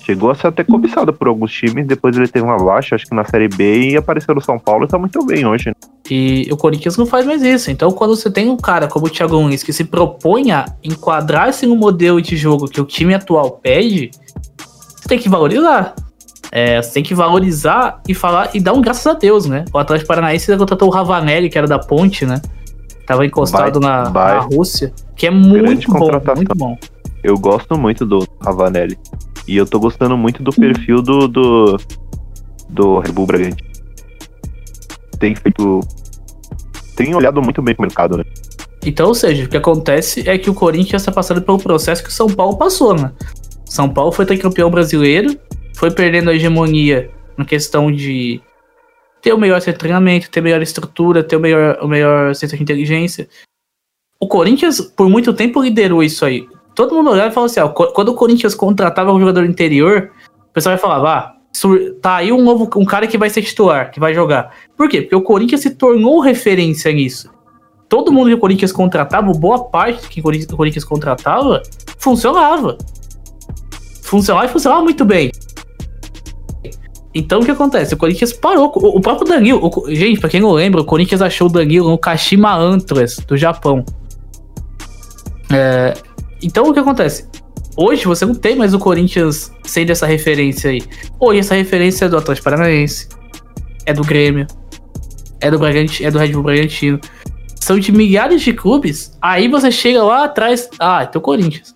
chegou a ser até cobiçado por alguns times, depois ele teve uma baixa, acho que na Série B, e apareceu no São Paulo e tá muito bem hoje. E o Corinthians não faz mais isso. Então, quando você tem um cara como o Thiago Nunes que se propõe a enquadrar-se no modelo de jogo que o time atual pede, você tem que valorizar. É, você tem que valorizar e falar e dar um graças a Deus, né? O Atlético Paranaense contratou o Ravanelli, que era da Ponte, né? Tava encostado na, na, Rússia, que é muito bom, muito bom. Eu gosto muito do Ravanelli. E eu tô gostando muito do perfil do, do, do Red Bull Bragantino. Tem feito. Tem olhado muito bem pro mercado, né? Então, ou seja, o que acontece é que o Corinthians está passando pelo processo que o São Paulo passou, né? São Paulo foi campeão brasileiro, foi perdendo a hegemonia na questão de ter o melhor centro treinamento, ter melhor estrutura, ter o melhor, o melhor centro de inteligência. O Corinthians, por muito tempo, liderou isso aí todo mundo olhava e falava assim: ó, quando o Corinthians contratava um jogador interior, o pessoal vai falar, ah, tá aí um novo um cara que vai ser titular, que vai jogar. Por quê? Porque o Corinthians se tornou referência nisso. Todo mundo que o Corinthians contratava, boa parte que o Corinthians contratava, funcionava. Funcionava e funcionava muito bem. Então o que acontece? O Corinthians parou. O, próprio Danilo. O, gente, pra quem não lembra, o Corinthians achou o Danilo no Kashima Antlers do Japão. É, então o que acontece? Hoje você não tem mais o Corinthians sendo essa referência aí. Hoje essa referência é do Atlético Paranaense, é do Grêmio, é do é do Red Bull Bragantino. São de milhares de clubes. Aí você chega lá atrás, ah, é o Corinthians.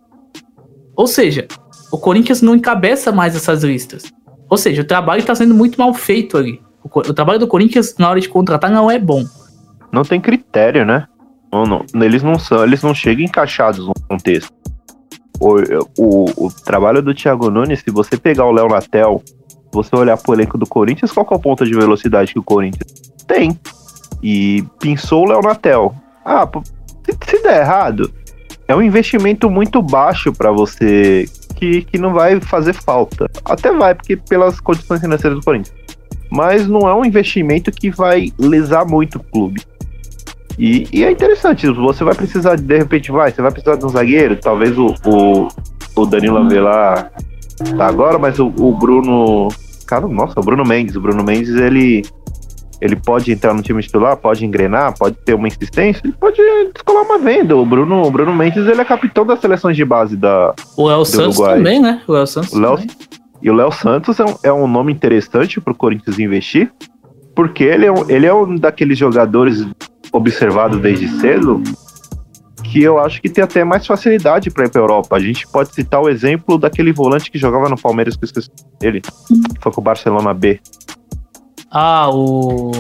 Ou seja, o Corinthians não encabeça mais essas listas. Ou seja, o trabalho está sendo muito mal feito ali. O, o, trabalho do Corinthians na hora de contratar não é bom. Não tem critério, né? Não, não, eles não são, eles não chegam encaixados no contexto. O, o, o trabalho do Thiago Nunes, se você pegar o Léo Natel, você olhar pro elenco do Corinthians, qual é o ponto de velocidade que o Corinthians tem? E pensou o Léo Natel. Ah, se, se der errado, é um investimento muito baixo para você que, que não vai fazer falta. Até vai, porque pelas condições financeiras do Corinthians. Mas não é um investimento que vai lesar muito o clube. E, e, é interessante, você vai precisar, de repente, vai, você vai precisar de um zagueiro, talvez o, o, o Danilo Avelar tá agora, mas o, o, Bruno. Cara, nossa, o Bruno Mendes. O Bruno Mendes, ele. Ele pode entrar no time titular, pode engrenar, pode ter uma insistência, ele pode descolar uma venda. O Bruno, o Bruno Mendes, ele é capitão das seleções de base da. O Léo Santos Uruguai. também, né? O Léo Santos. O Léo, e o Léo Santos é um, é um nome interessante pro Corinthians investir, porque ele é um, ele é um daqueles jogadores observado desde cedo, que eu acho que tem até mais facilidade para ir para Europa. A gente pode citar o exemplo daquele volante que jogava no Palmeiras, que eu esqueci dele, foi com o Barcelona B. Ah, o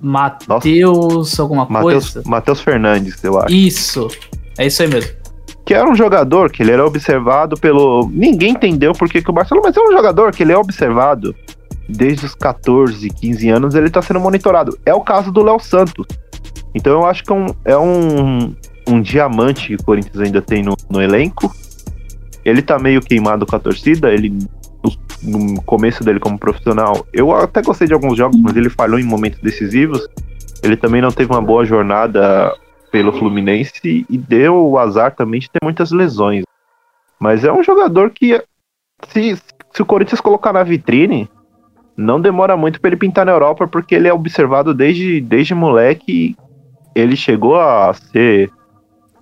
Matheus alguma Mateus, coisa? Matheus Fernandes, eu acho. Isso, é isso aí mesmo. Que era um jogador que ele era observado pelo. Ninguém entendeu por que, que o Barcelona, mas é um jogador que ele é observado desde os 14, 15 anos, ele tá sendo monitorado. É o caso do Léo Santos. Então eu acho que é um, é um, um diamante que o Corinthians ainda tem no, no elenco. ele tá meio queimado com a torcida, ele no começo dele como profissional, eu até gostei de alguns jogos, mas ele falhou em momentos decisivos. Ele também não teve uma boa jornada pelo Fluminense e deu o azar também de ter muitas lesões. Mas é um jogador que, se, se o Corinthians colocar na vitrine, não demora muito para ele pintar na Europa, porque ele é observado desde, desde moleque. Ele chegou a ser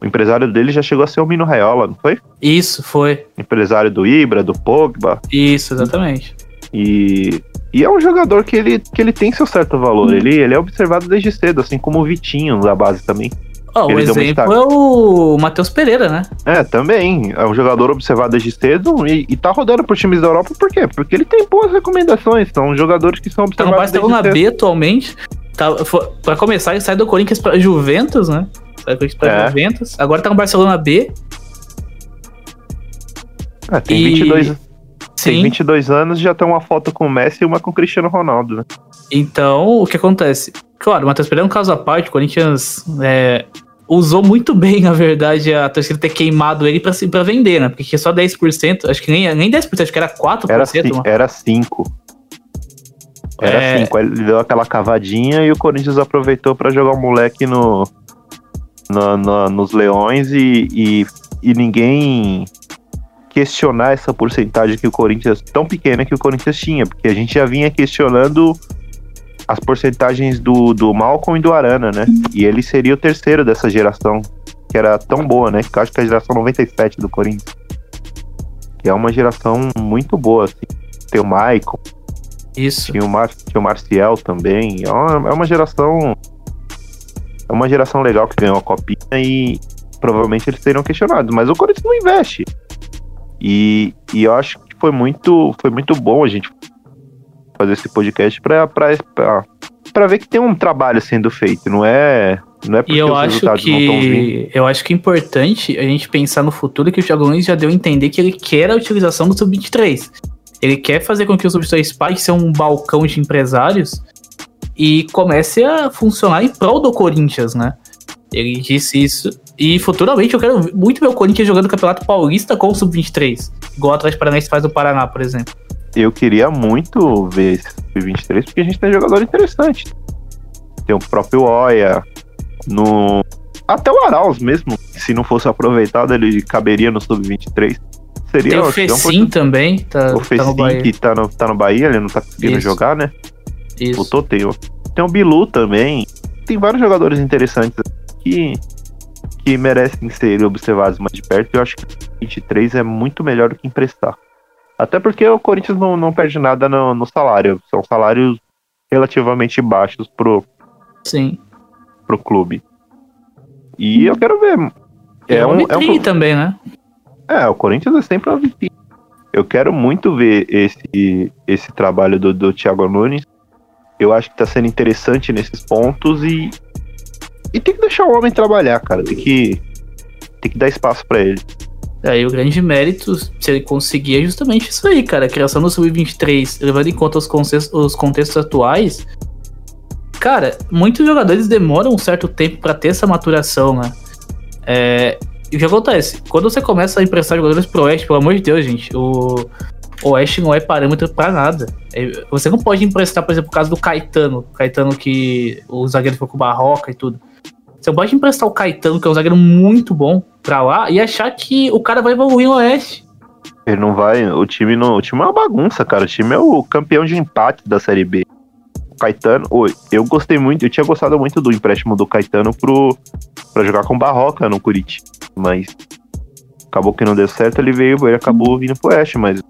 o empresário dele já chegou a ser o Mino Raiola, não foi? Isso, foi. Empresário do Ibra, do Pogba. Isso, exatamente. E, e é um jogador que ele, que ele tem seu certo valor. Hum. Ele, ele é observado desde cedo, assim como o Vitinho da base também. Oh, o exemplo é o Matheus Pereira, né? É, também. É um jogador observado desde cedo e, e tá rodando por times da Europa, por quê? Porque ele tem boas recomendações. São jogadores que são observados. Tá no Barcelona B atualmente. Tá, pra começar, ele sai do Corinthians pra Juventus, né? para é. Juventus. Agora tá no Barcelona B. Ah, tem, e... 22, Sim. tem 22 anos e já tem uma foto com o Messi e uma com o Cristiano Ronaldo, né? Então, o que acontece? Claro, o Matheus Pereira é um caso à parte, o Corinthians é, usou muito (laughs) bem, na verdade, a torcida ter queimado ele pra, pra vender, né? Porque só 10%, acho que nem, nem 10%, acho que era 4%. Era, era 5%. Era é... 5. Ele deu aquela cavadinha e o Corinthians aproveitou para jogar o moleque no, no, no, nos leões e, e, e, ninguém questionar essa porcentagem que o Corinthians, tão pequena que o Corinthians tinha, porque a gente já vinha questionando as porcentagens do, do Malcolm e do Arana, né? E ele seria o terceiro dessa geração, que era tão boa, né? Que eu acho que é a geração 97 do Corinthians. Que é uma geração muito boa, assim. Tem o Maicon. Isso. Tinha o, Mar, tinha o Marcial também. É uma, é uma geração é uma geração legal que ganhou a copinha e provavelmente eles seriam questionados, mas o Corinthians não investe. E, e eu acho que foi muito, foi muito bom a gente fazer esse podcast para para ver que tem um trabalho sendo feito, não é não é porque e eu acho que eu acho que é importante a gente pensar no futuro que o Thiago Nunes já deu a entender que ele quer a utilização do sub-23. Ele quer fazer com que o sub-23 passe ser um balcão de empresários e comece a funcionar em prol do Corinthians, né? Ele disse isso. E futuramente eu quero muito ver o Corinthians jogando o Campeonato Paulista com o Sub-23. Igual o Atlético Paranaense faz no Paraná, por exemplo. Eu queria muito ver esse Sub-23 porque a gente tem jogador interessante. Tem o próprio Oia, no... até o Arauz mesmo, se não fosse aproveitado, ele caberia no Sub-23. Seria Tem o Fecim também, tá, o Fecim tá que tá no, tá no Bahia, ele não tá conseguindo Isso. jogar, né? Isso. O Toteu. Tem o Bilu também. Tem vários jogadores interessantes que, que merecem ser observados mais de perto. Eu acho que 23 é muito melhor do que emprestar. Até porque o Corinthians não, não perde nada no, no salário. São salários relativamente baixos pro, Sim. pro clube. E eu quero ver. É, é um, é um também, né? É, o Corinthians é sempre uma vitrine. Eu quero muito ver esse, esse trabalho do, do Thiago Nunes eu acho que tá sendo interessante nesses pontos e. E tem que deixar o homem trabalhar, cara. Tem que. Tem que dar espaço para ele. Aí é, o grande mérito, se ele conseguir, é justamente isso aí, cara. A criação do Sub-23, levando em conta os contextos, os contextos atuais. Cara, muitos jogadores demoram um certo tempo para ter essa maturação, né? É, o que acontece? Quando você começa a emprestar jogadores pro Oeste, pelo amor de Deus, gente, o, Oeste não é parâmetro para nada. É, você não pode emprestar, por exemplo, o caso do Caetano. Caetano que o zagueiro ficou com Barroca e tudo. Você pode emprestar o Caetano, que é um zagueiro muito bom, pra lá e achar que o cara vai evoluir no Oeste. Ele não vai. O time, não, o time é uma bagunça, cara. O time é o campeão de empate da Série B. O Caetano, eu gostei muito, eu tinha gostado muito do empréstimo do Caetano pro, pra jogar com Barroca no Curitiba. Mas acabou que não deu certo, ele veio, ele acabou vindo pro Oeste, mas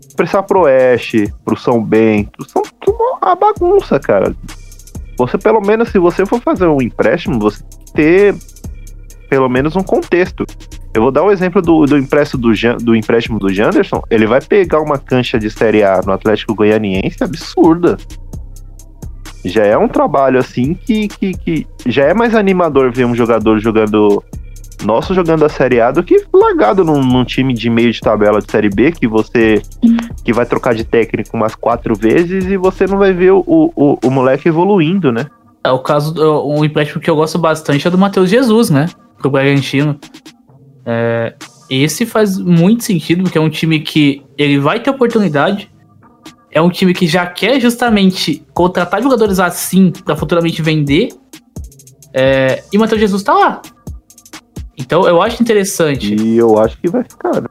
expressar pro Oeste, pro São Bento, são uma bagunça, cara. Você, pelo menos, se você for fazer um empréstimo, você ter pelo menos um contexto. Eu vou dar o um exemplo do, do, empréstimo do, do empréstimo do Janderson. Ele vai pegar uma cancha de Série A no Atlético Goianiense absurda. Já é um trabalho assim que, que, que já é mais animador ver um jogador jogando nosso jogando a Série A do que largado num, num, time de meio de tabela de Série B que você que vai trocar de técnico umas quatro vezes e você não vai ver o, o, o moleque evoluindo, né? É o caso, um empréstimo que eu gosto bastante é do Matheus Jesus, né? Pro Bragantino. É, esse faz muito sentido, porque é um time que ele vai ter oportunidade. É um time que já quer justamente contratar jogadores assim para futuramente vender. É, e o Matheus Jesus tá lá. Então eu acho interessante. E eu acho que vai ficar. Né?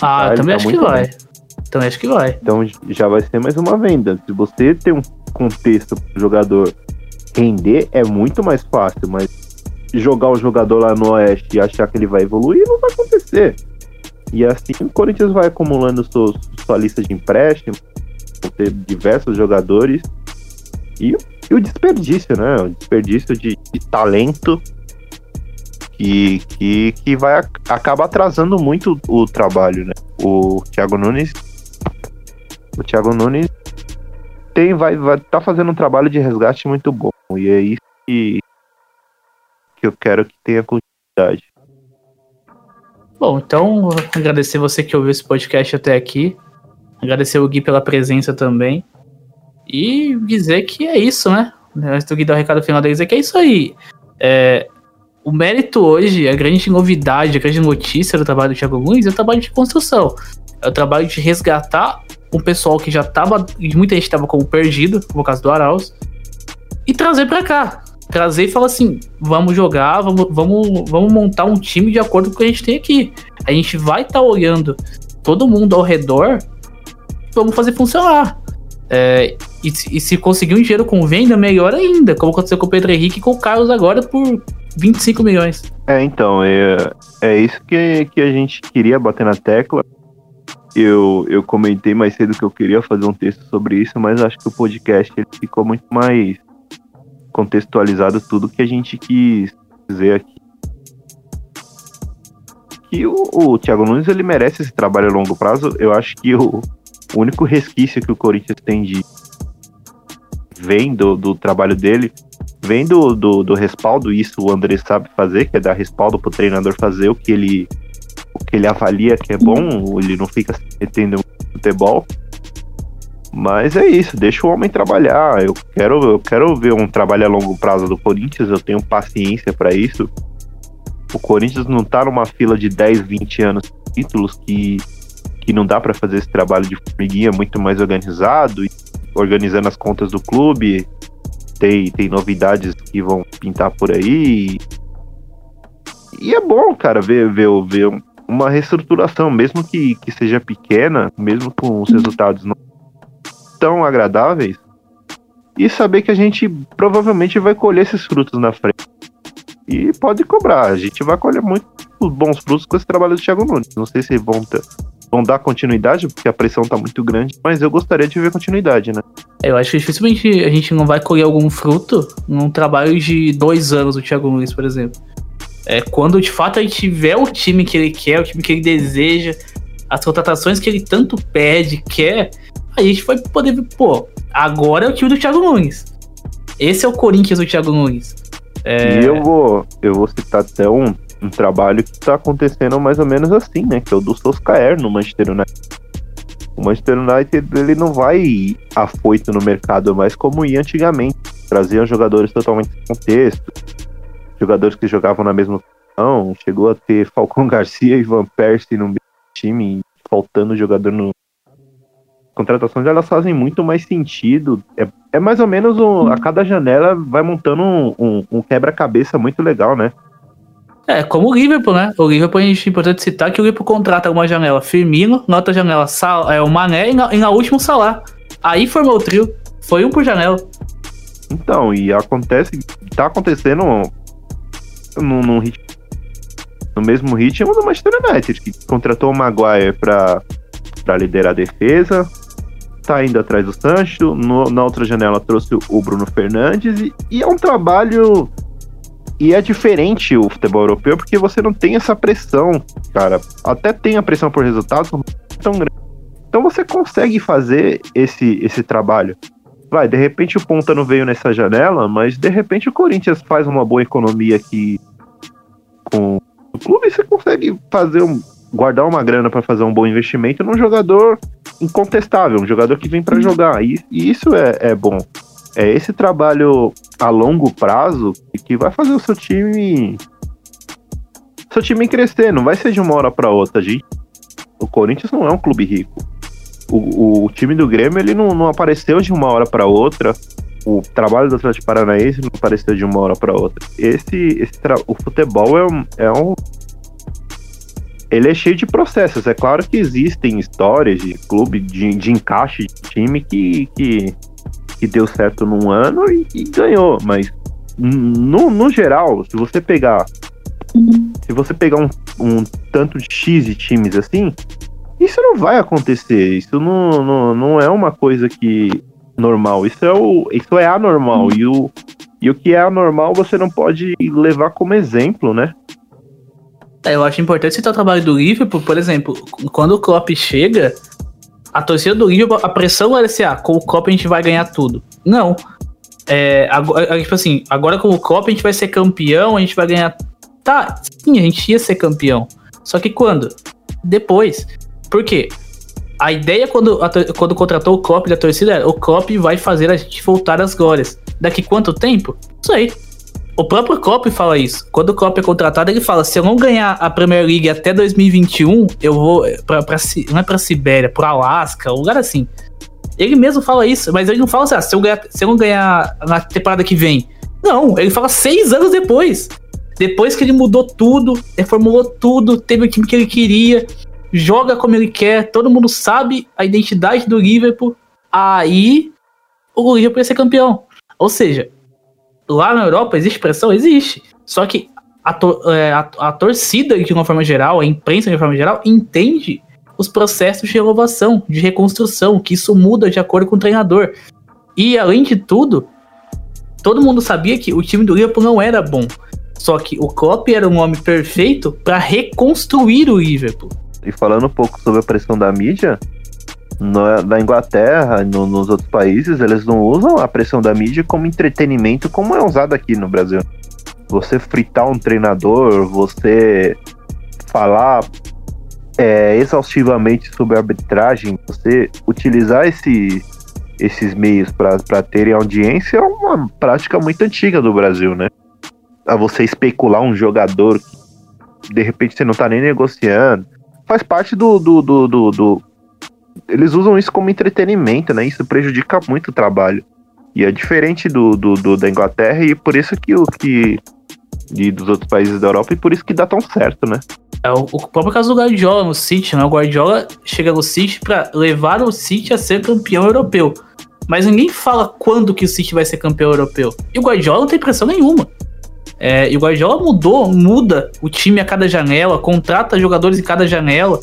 Ah, eu também tá acho que vai. Bem. Também acho que vai. Então já vai ser mais uma venda. Se você tem um contexto pro jogador render, é muito mais fácil, mas jogar o jogador lá no Oeste e achar que ele vai evoluir, não vai acontecer. E assim o Corinthians vai acumulando seu, sua lista de empréstimos, vão ter diversos jogadores. E, e, o desperdício, né? O desperdício de, de talento que, que, que vai acabar atrasando muito o, o trabalho, né? O Thiago Nunes. O Thiago Nunes tem, vai, vai tá fazendo um trabalho de resgate muito bom. E é isso que, que eu quero que tenha continuidade. Bom, então agradecer você que ouviu esse podcast até aqui. Agradecer o Gui pela presença também. E dizer que é isso, né? Antes do Gui dar o recado final dele, dizer que é isso aí. É, o mérito hoje, a grande novidade, a grande notícia do trabalho do Thiago Nunes é o trabalho de construção. É o trabalho de resgatar um pessoal que já tava. Muita gente tava como perdido, como o caso do Arauz, e trazer para cá trazer e falar assim: vamos jogar, vamos, vamos, vamos montar um time de acordo com o que a gente tem aqui. A gente vai estar tá olhando todo mundo ao redor, vamos fazer funcionar. É, e, e, se conseguir um dinheiro com venda, melhor ainda, como aconteceu com o Pedro Henrique e com o Carlos agora por 25 milhões. É, então, é, é isso que, que a gente queria bater na tecla. Eu, eu comentei mais cedo que eu queria fazer um texto sobre isso, mas acho que o podcast ele ficou muito mais contextualizado tudo que a gente quis dizer aqui. Que o, o Thiago Nunes ele merece esse trabalho a longo prazo. Eu acho que o, o único resquício que o Corinthians tem de vem do, do trabalho dele, vem do, do, do, respaldo, isso o André sabe fazer, que é dar respaldo pro treinador fazer o que ele o que ele avalia que é bom, ele não fica se metendo no futebol. Mas é isso, deixa o homem trabalhar. Eu quero, eu quero ver um trabalho a longo prazo do Corinthians, eu tenho paciência para isso. O Corinthians não tá numa fila de 10, 20 anos de títulos que, que não dá para fazer esse trabalho de formiguinha muito mais organizado, organizando as contas do clube. Tem, tem novidades que vão pintar por aí. E é bom, cara, ver, ver, ver uma reestruturação, mesmo que, que seja pequena, mesmo com os resultados não tão agradáveis e saber que a gente provavelmente vai colher esses frutos na frente. E pode cobrar, a gente vai colher muitos bons frutos com esse trabalho do Thiago Nunes. Não sei se vão, ter, vão dar continuidade, porque a pressão tá muito grande, mas eu gostaria de ver continuidade, né? Eu acho que dificilmente a gente não vai colher algum fruto num trabalho de dois anos do Thiago Nunes, por exemplo. É quando de fato a gente tiver o time que ele quer, o time que ele deseja, as contratações que ele tanto pede, quer, a gente vai poder ver, pô, agora é o time do Thiago Nunes. Esse é o Corinthians do Thiago Nunes. É... E eu vou, eu vou citar até um, um trabalho que tá acontecendo mais ou menos assim, né? Que é o do Solskjaer no Manchester United. O Manchester United ele não vai afoito no mercado mais como ia antigamente. Traziam jogadores totalmente sem contexto, jogadores que jogavam na mesma posição. Chegou a ter Falcão (laughs) Garcia e Van Persie no time, faltando jogador no, contratações elas fazem muito mais sentido. É, é mais ou menos um, a cada janela vai montando um, um, um quebra-cabeça muito legal, né? É, como o Liverpool, né? O Liverpool, a gente é importante citar que o Liverpool contrata uma janela Firmino, outra janela Sal, é, o Mané e na, e na última o Salah. Aí formou o trio. Foi um por janela. Então, e acontece, tá acontecendo no, ritmo, no mesmo ritmo do Manchester United, que contratou o Maguire pra, pra liderar a defesa, tá indo atrás do Sancho. No, na outra janela trouxe o Bruno Fernandes. E, e, é um trabalho. E é diferente o futebol europeu porque você não tem essa pressão, cara. Até tem a pressão por resultados, não é tão grande. Então você consegue fazer esse, esse trabalho. Vai, de repente o Ponta não veio nessa janela, mas de repente o Corinthians faz uma boa economia aqui com o clube você consegue fazer um, guardar uma grana para fazer um bom investimento num jogador incontestável, um jogador que vem para jogar. E, e isso é, é, bom. É esse trabalho a longo prazo que vai fazer o seu time seu time crescer, não vai ser de uma hora para outra, gente. O Corinthians não é um clube rico. O, o time do Grêmio ele não, não apareceu de uma hora para outra. O trabalho do Atlético Paranaense não apareceu de uma hora para outra. Esse, esse o futebol é um, é um ele é cheio de processos. É claro que existem histórias de clube de, de encaixe de time que, que, que deu certo num ano e, e ganhou, mas no, no geral, se você pegar se você pegar um, um tanto de X de times assim, isso não vai acontecer. Isso não, não, não é uma coisa que normal. Isso é o isso é anormal e o e o que é anormal você não pode levar como exemplo, né? É, eu acho importante citar o trabalho do Liverpool, por exemplo, quando o Klopp chega, a torcida do Liverpool, a pressão era assim, ah, com o Klopp a gente vai ganhar tudo. Não. É, agora, é, tipo assim, agora com o Klopp a gente vai ser campeão, a gente vai ganhar. Tá, sim, a gente ia ser campeão. Só que quando? Depois. Por quê? A ideia quando, a, quando contratou o Klopp da torcida era o Klopp vai fazer a gente voltar às glórias. Daqui quanto tempo? Isso aí. O próprio Klopp fala isso. Quando o Klopp é contratado, ele fala: se eu não ganhar a Premier League até 2021, eu vou pra, pra não é pra Sibéria, pro Alasca, um lugar assim. Ele mesmo fala isso, mas ele não fala assim: ah, se, eu ganhar, se eu não ganhar na temporada que vem. Não, ele fala seis anos depois. Depois que ele mudou tudo, reformulou tudo, teve o time que ele queria, joga como ele quer, todo mundo sabe a identidade do Liverpool, aí o Liverpool ia ser campeão. Ou seja, lá na Europa existe pressão? Existe. Só que a, to, é, a, a, torcida, de uma forma geral, a imprensa de uma forma geral, entende os processos de renovação, de reconstrução, que isso muda de acordo com o treinador. E além de tudo, todo mundo sabia que o time do Liverpool não era bom. Só que o Klopp era um homem perfeito para reconstruir o Liverpool. E falando um pouco sobre a pressão da mídia, no, na Inglaterra, no, nos outros países, eles não usam a pressão da mídia como entretenimento, como é usado aqui no Brasil. Você fritar um treinador, você falar é, exaustivamente sobre arbitragem, você utilizar esse, esses meios para terem audiência é uma prática muito antiga do Brasil, né? A você especular um jogador que de repente você não tá nem negociando. Faz parte do, do, do, do, do eles usam isso como entretenimento, né? Isso prejudica muito o trabalho. E é diferente do, do, do da Inglaterra e por isso que o que e dos outros países da Europa e por isso que dá tão certo, né? É o, o próprio caso do Guardiola no City, né? O Guardiola chega no City para levar o City a ser campeão europeu. Mas ninguém fala quando que o City vai ser campeão europeu. E o Guardiola não tem pressão nenhuma. É, e o Guardiola mudou, muda o time a cada janela, contrata jogadores em cada janela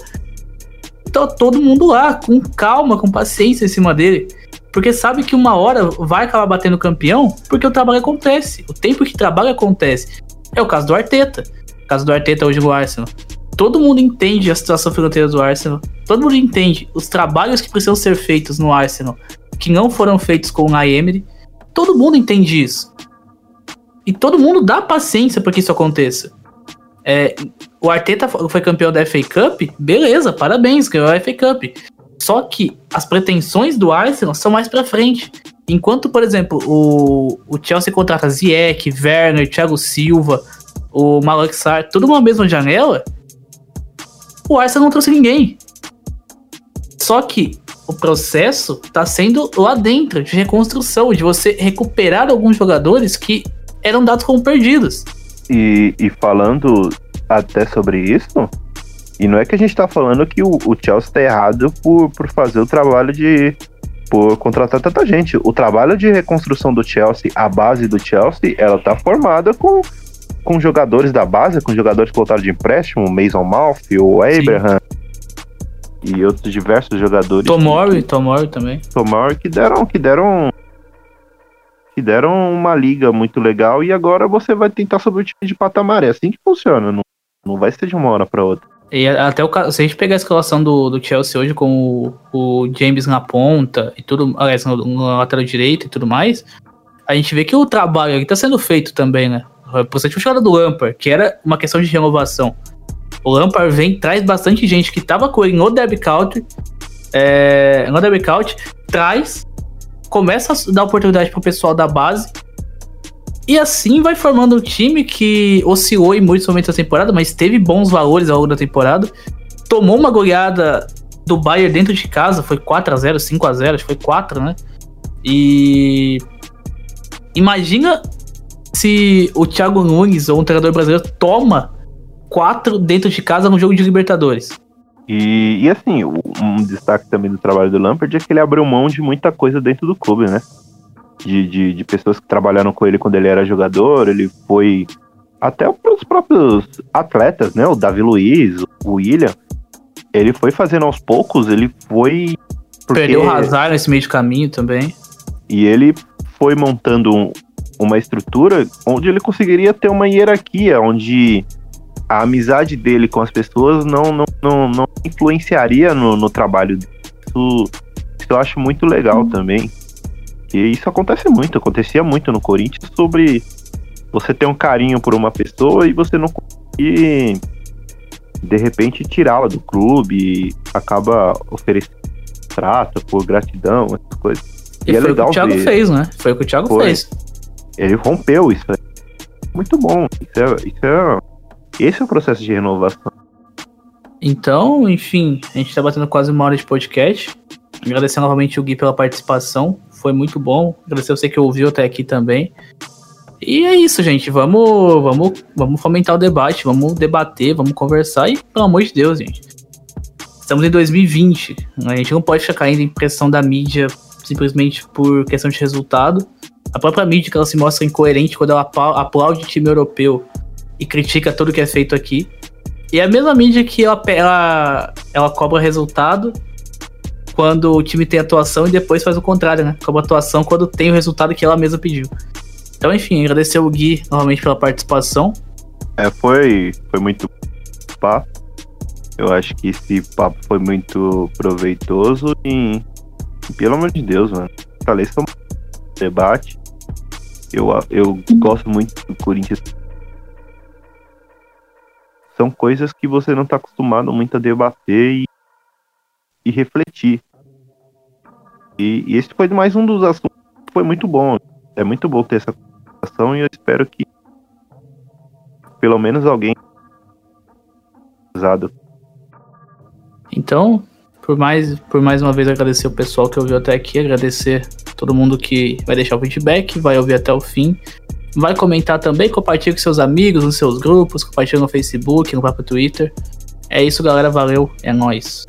tá todo mundo lá, com calma, com paciência em cima dele. Porque sabe que uma hora vai acabar batendo campeão, porque o trabalho acontece. O tempo que trabalho acontece. É o caso do Arteta. O caso do Arteta hoje no Arsenal. Todo mundo entende a situação financeira do Arsenal. Todo mundo entende os trabalhos que precisam ser feitos no Arsenal, que não foram feitos com o Emery. Todo mundo entende isso. E todo mundo dá paciência para que isso aconteça. É, o Arteta foi campeão da FA Cup, beleza, parabéns, ganhou a FA Cup. Só que as pretensões do Arsenal são mais para frente. Enquanto, por exemplo, o, o Chelsea contrata Ziyech, Werner, Thiago Silva, o Malak Sarr, tudo numa mesma janela, o Arsenal não trouxe ninguém. Só que o processo está sendo lá dentro, de reconstrução, de você recuperar alguns jogadores que eram dados como perdidos. E, e falando até sobre isso, e não é que a gente tá falando que o, o Chelsea tá errado por, por fazer o trabalho de. por contratar tanta gente. O trabalho de reconstrução do Chelsea, a base do Chelsea, ela tá formada com, com jogadores da base, com jogadores que voltaram de empréstimo, o Mason Mouth, o Abraham. Sim. E outros diversos jogadores. Tomori, Tomori também. Tomori que deram, que deram que deram uma liga muito legal e agora você vai tentar subir o time de patamar. É assim que funciona, não, não vai ser de uma hora para outra. E até o se a gente pegar a escalação do, do Chelsea hoje com o, o James na ponta e tudo, aliás, no, no, lateral direito e tudo mais, a gente vê que o trabalho está sendo feito também, né? Por exemplo, a do Lampard, que era uma questão de renovação. O Lampard vem, traz bastante gente que tava com ele no Country, é, no Country, traz começa a dar oportunidade pro pessoal da base E assim vai formando um time que oscilou em muitos momentos da temporada, mas teve bons valores ao longo da temporada. Tomou uma goleada do Bayern dentro de casa, foi 4 a 0 5 a 0 acho que foi 4, né? E imagina se o Thiago Nunes ou um treinador brasileiro toma 4 dentro de casa no jogo de Libertadores. E, e assim, um destaque também do trabalho do Lampard é que ele abriu mão de muita coisa dentro do clube, né? de, de, de, pessoas que trabalharam com ele quando ele era jogador, ele foi até os próprios atletas, né? O Davi Luiz, o William, ele foi fazendo aos poucos, ele foi. Porque... Perdeu o Hazard nesse meio de caminho também. E ele foi montando um, uma estrutura onde ele conseguiria ter uma hierarquia, onde a amizade dele com as pessoas não, não, não, não influenciaria no, no trabalho. Isso, isso eu acho muito legal hum. também. E isso acontece muito, acontecia muito no Corinthians sobre você ter um carinho por uma pessoa e você não conseguir de repente tirá-la do clube e acaba oferecendo trata por gratidão, essas coisas. E, e é foi legal o que o Thiago ver. fez, né? Foi o que o Thiago foi. fez. Ele rompeu isso. Muito bom. Isso é, isso é, esse é o processo de renovação. Então, enfim, a gente tá batendo quase uma hora de podcast. Agradecer novamente o Gui pela participação foi muito bom. Agradecer você que ouviu até aqui também. E é isso, gente. Vamos, vamos, vamos fomentar o debate, vamos debater, vamos conversar e, pelo amor de Deus, gente. Estamos em 2020. A gente não pode ficar caindo em pressão da mídia simplesmente por questão de resultado. A própria mídia que ela se mostra incoerente quando ela aplaude time europeu e critica tudo que é feito aqui. E é a mesma mídia que ela, ela, ela cobra resultado quando o time tem atuação e depois faz o contrário, né? Como atuação quando tem o resultado que ela mesma pediu. Então, enfim, agradecer o Gui novamente pela participação. É, foi, foi muito papo. Eu acho que esse papo foi muito proveitoso e, pelo amor de Deus, mano. Isso é um debate. Eu, eu gosto muito do Corinthians. São coisas que você não tá acostumado muito a debater e, e refletir. E, e, esse foi mais um dos assuntos foi muito bom. É muito bom ter essa conversação e eu espero que pelo menos alguém usado. Então, por mais, por mais uma vez agradecer o pessoal que ouviu até aqui, agradecer todo mundo que vai deixar o feedback, vai ouvir até o fim. Vai comentar também, compartilha com seus amigos, nos seus grupos, compartilha no Facebook, no próprio Twitter. É isso, galera. Valeu. É nóis.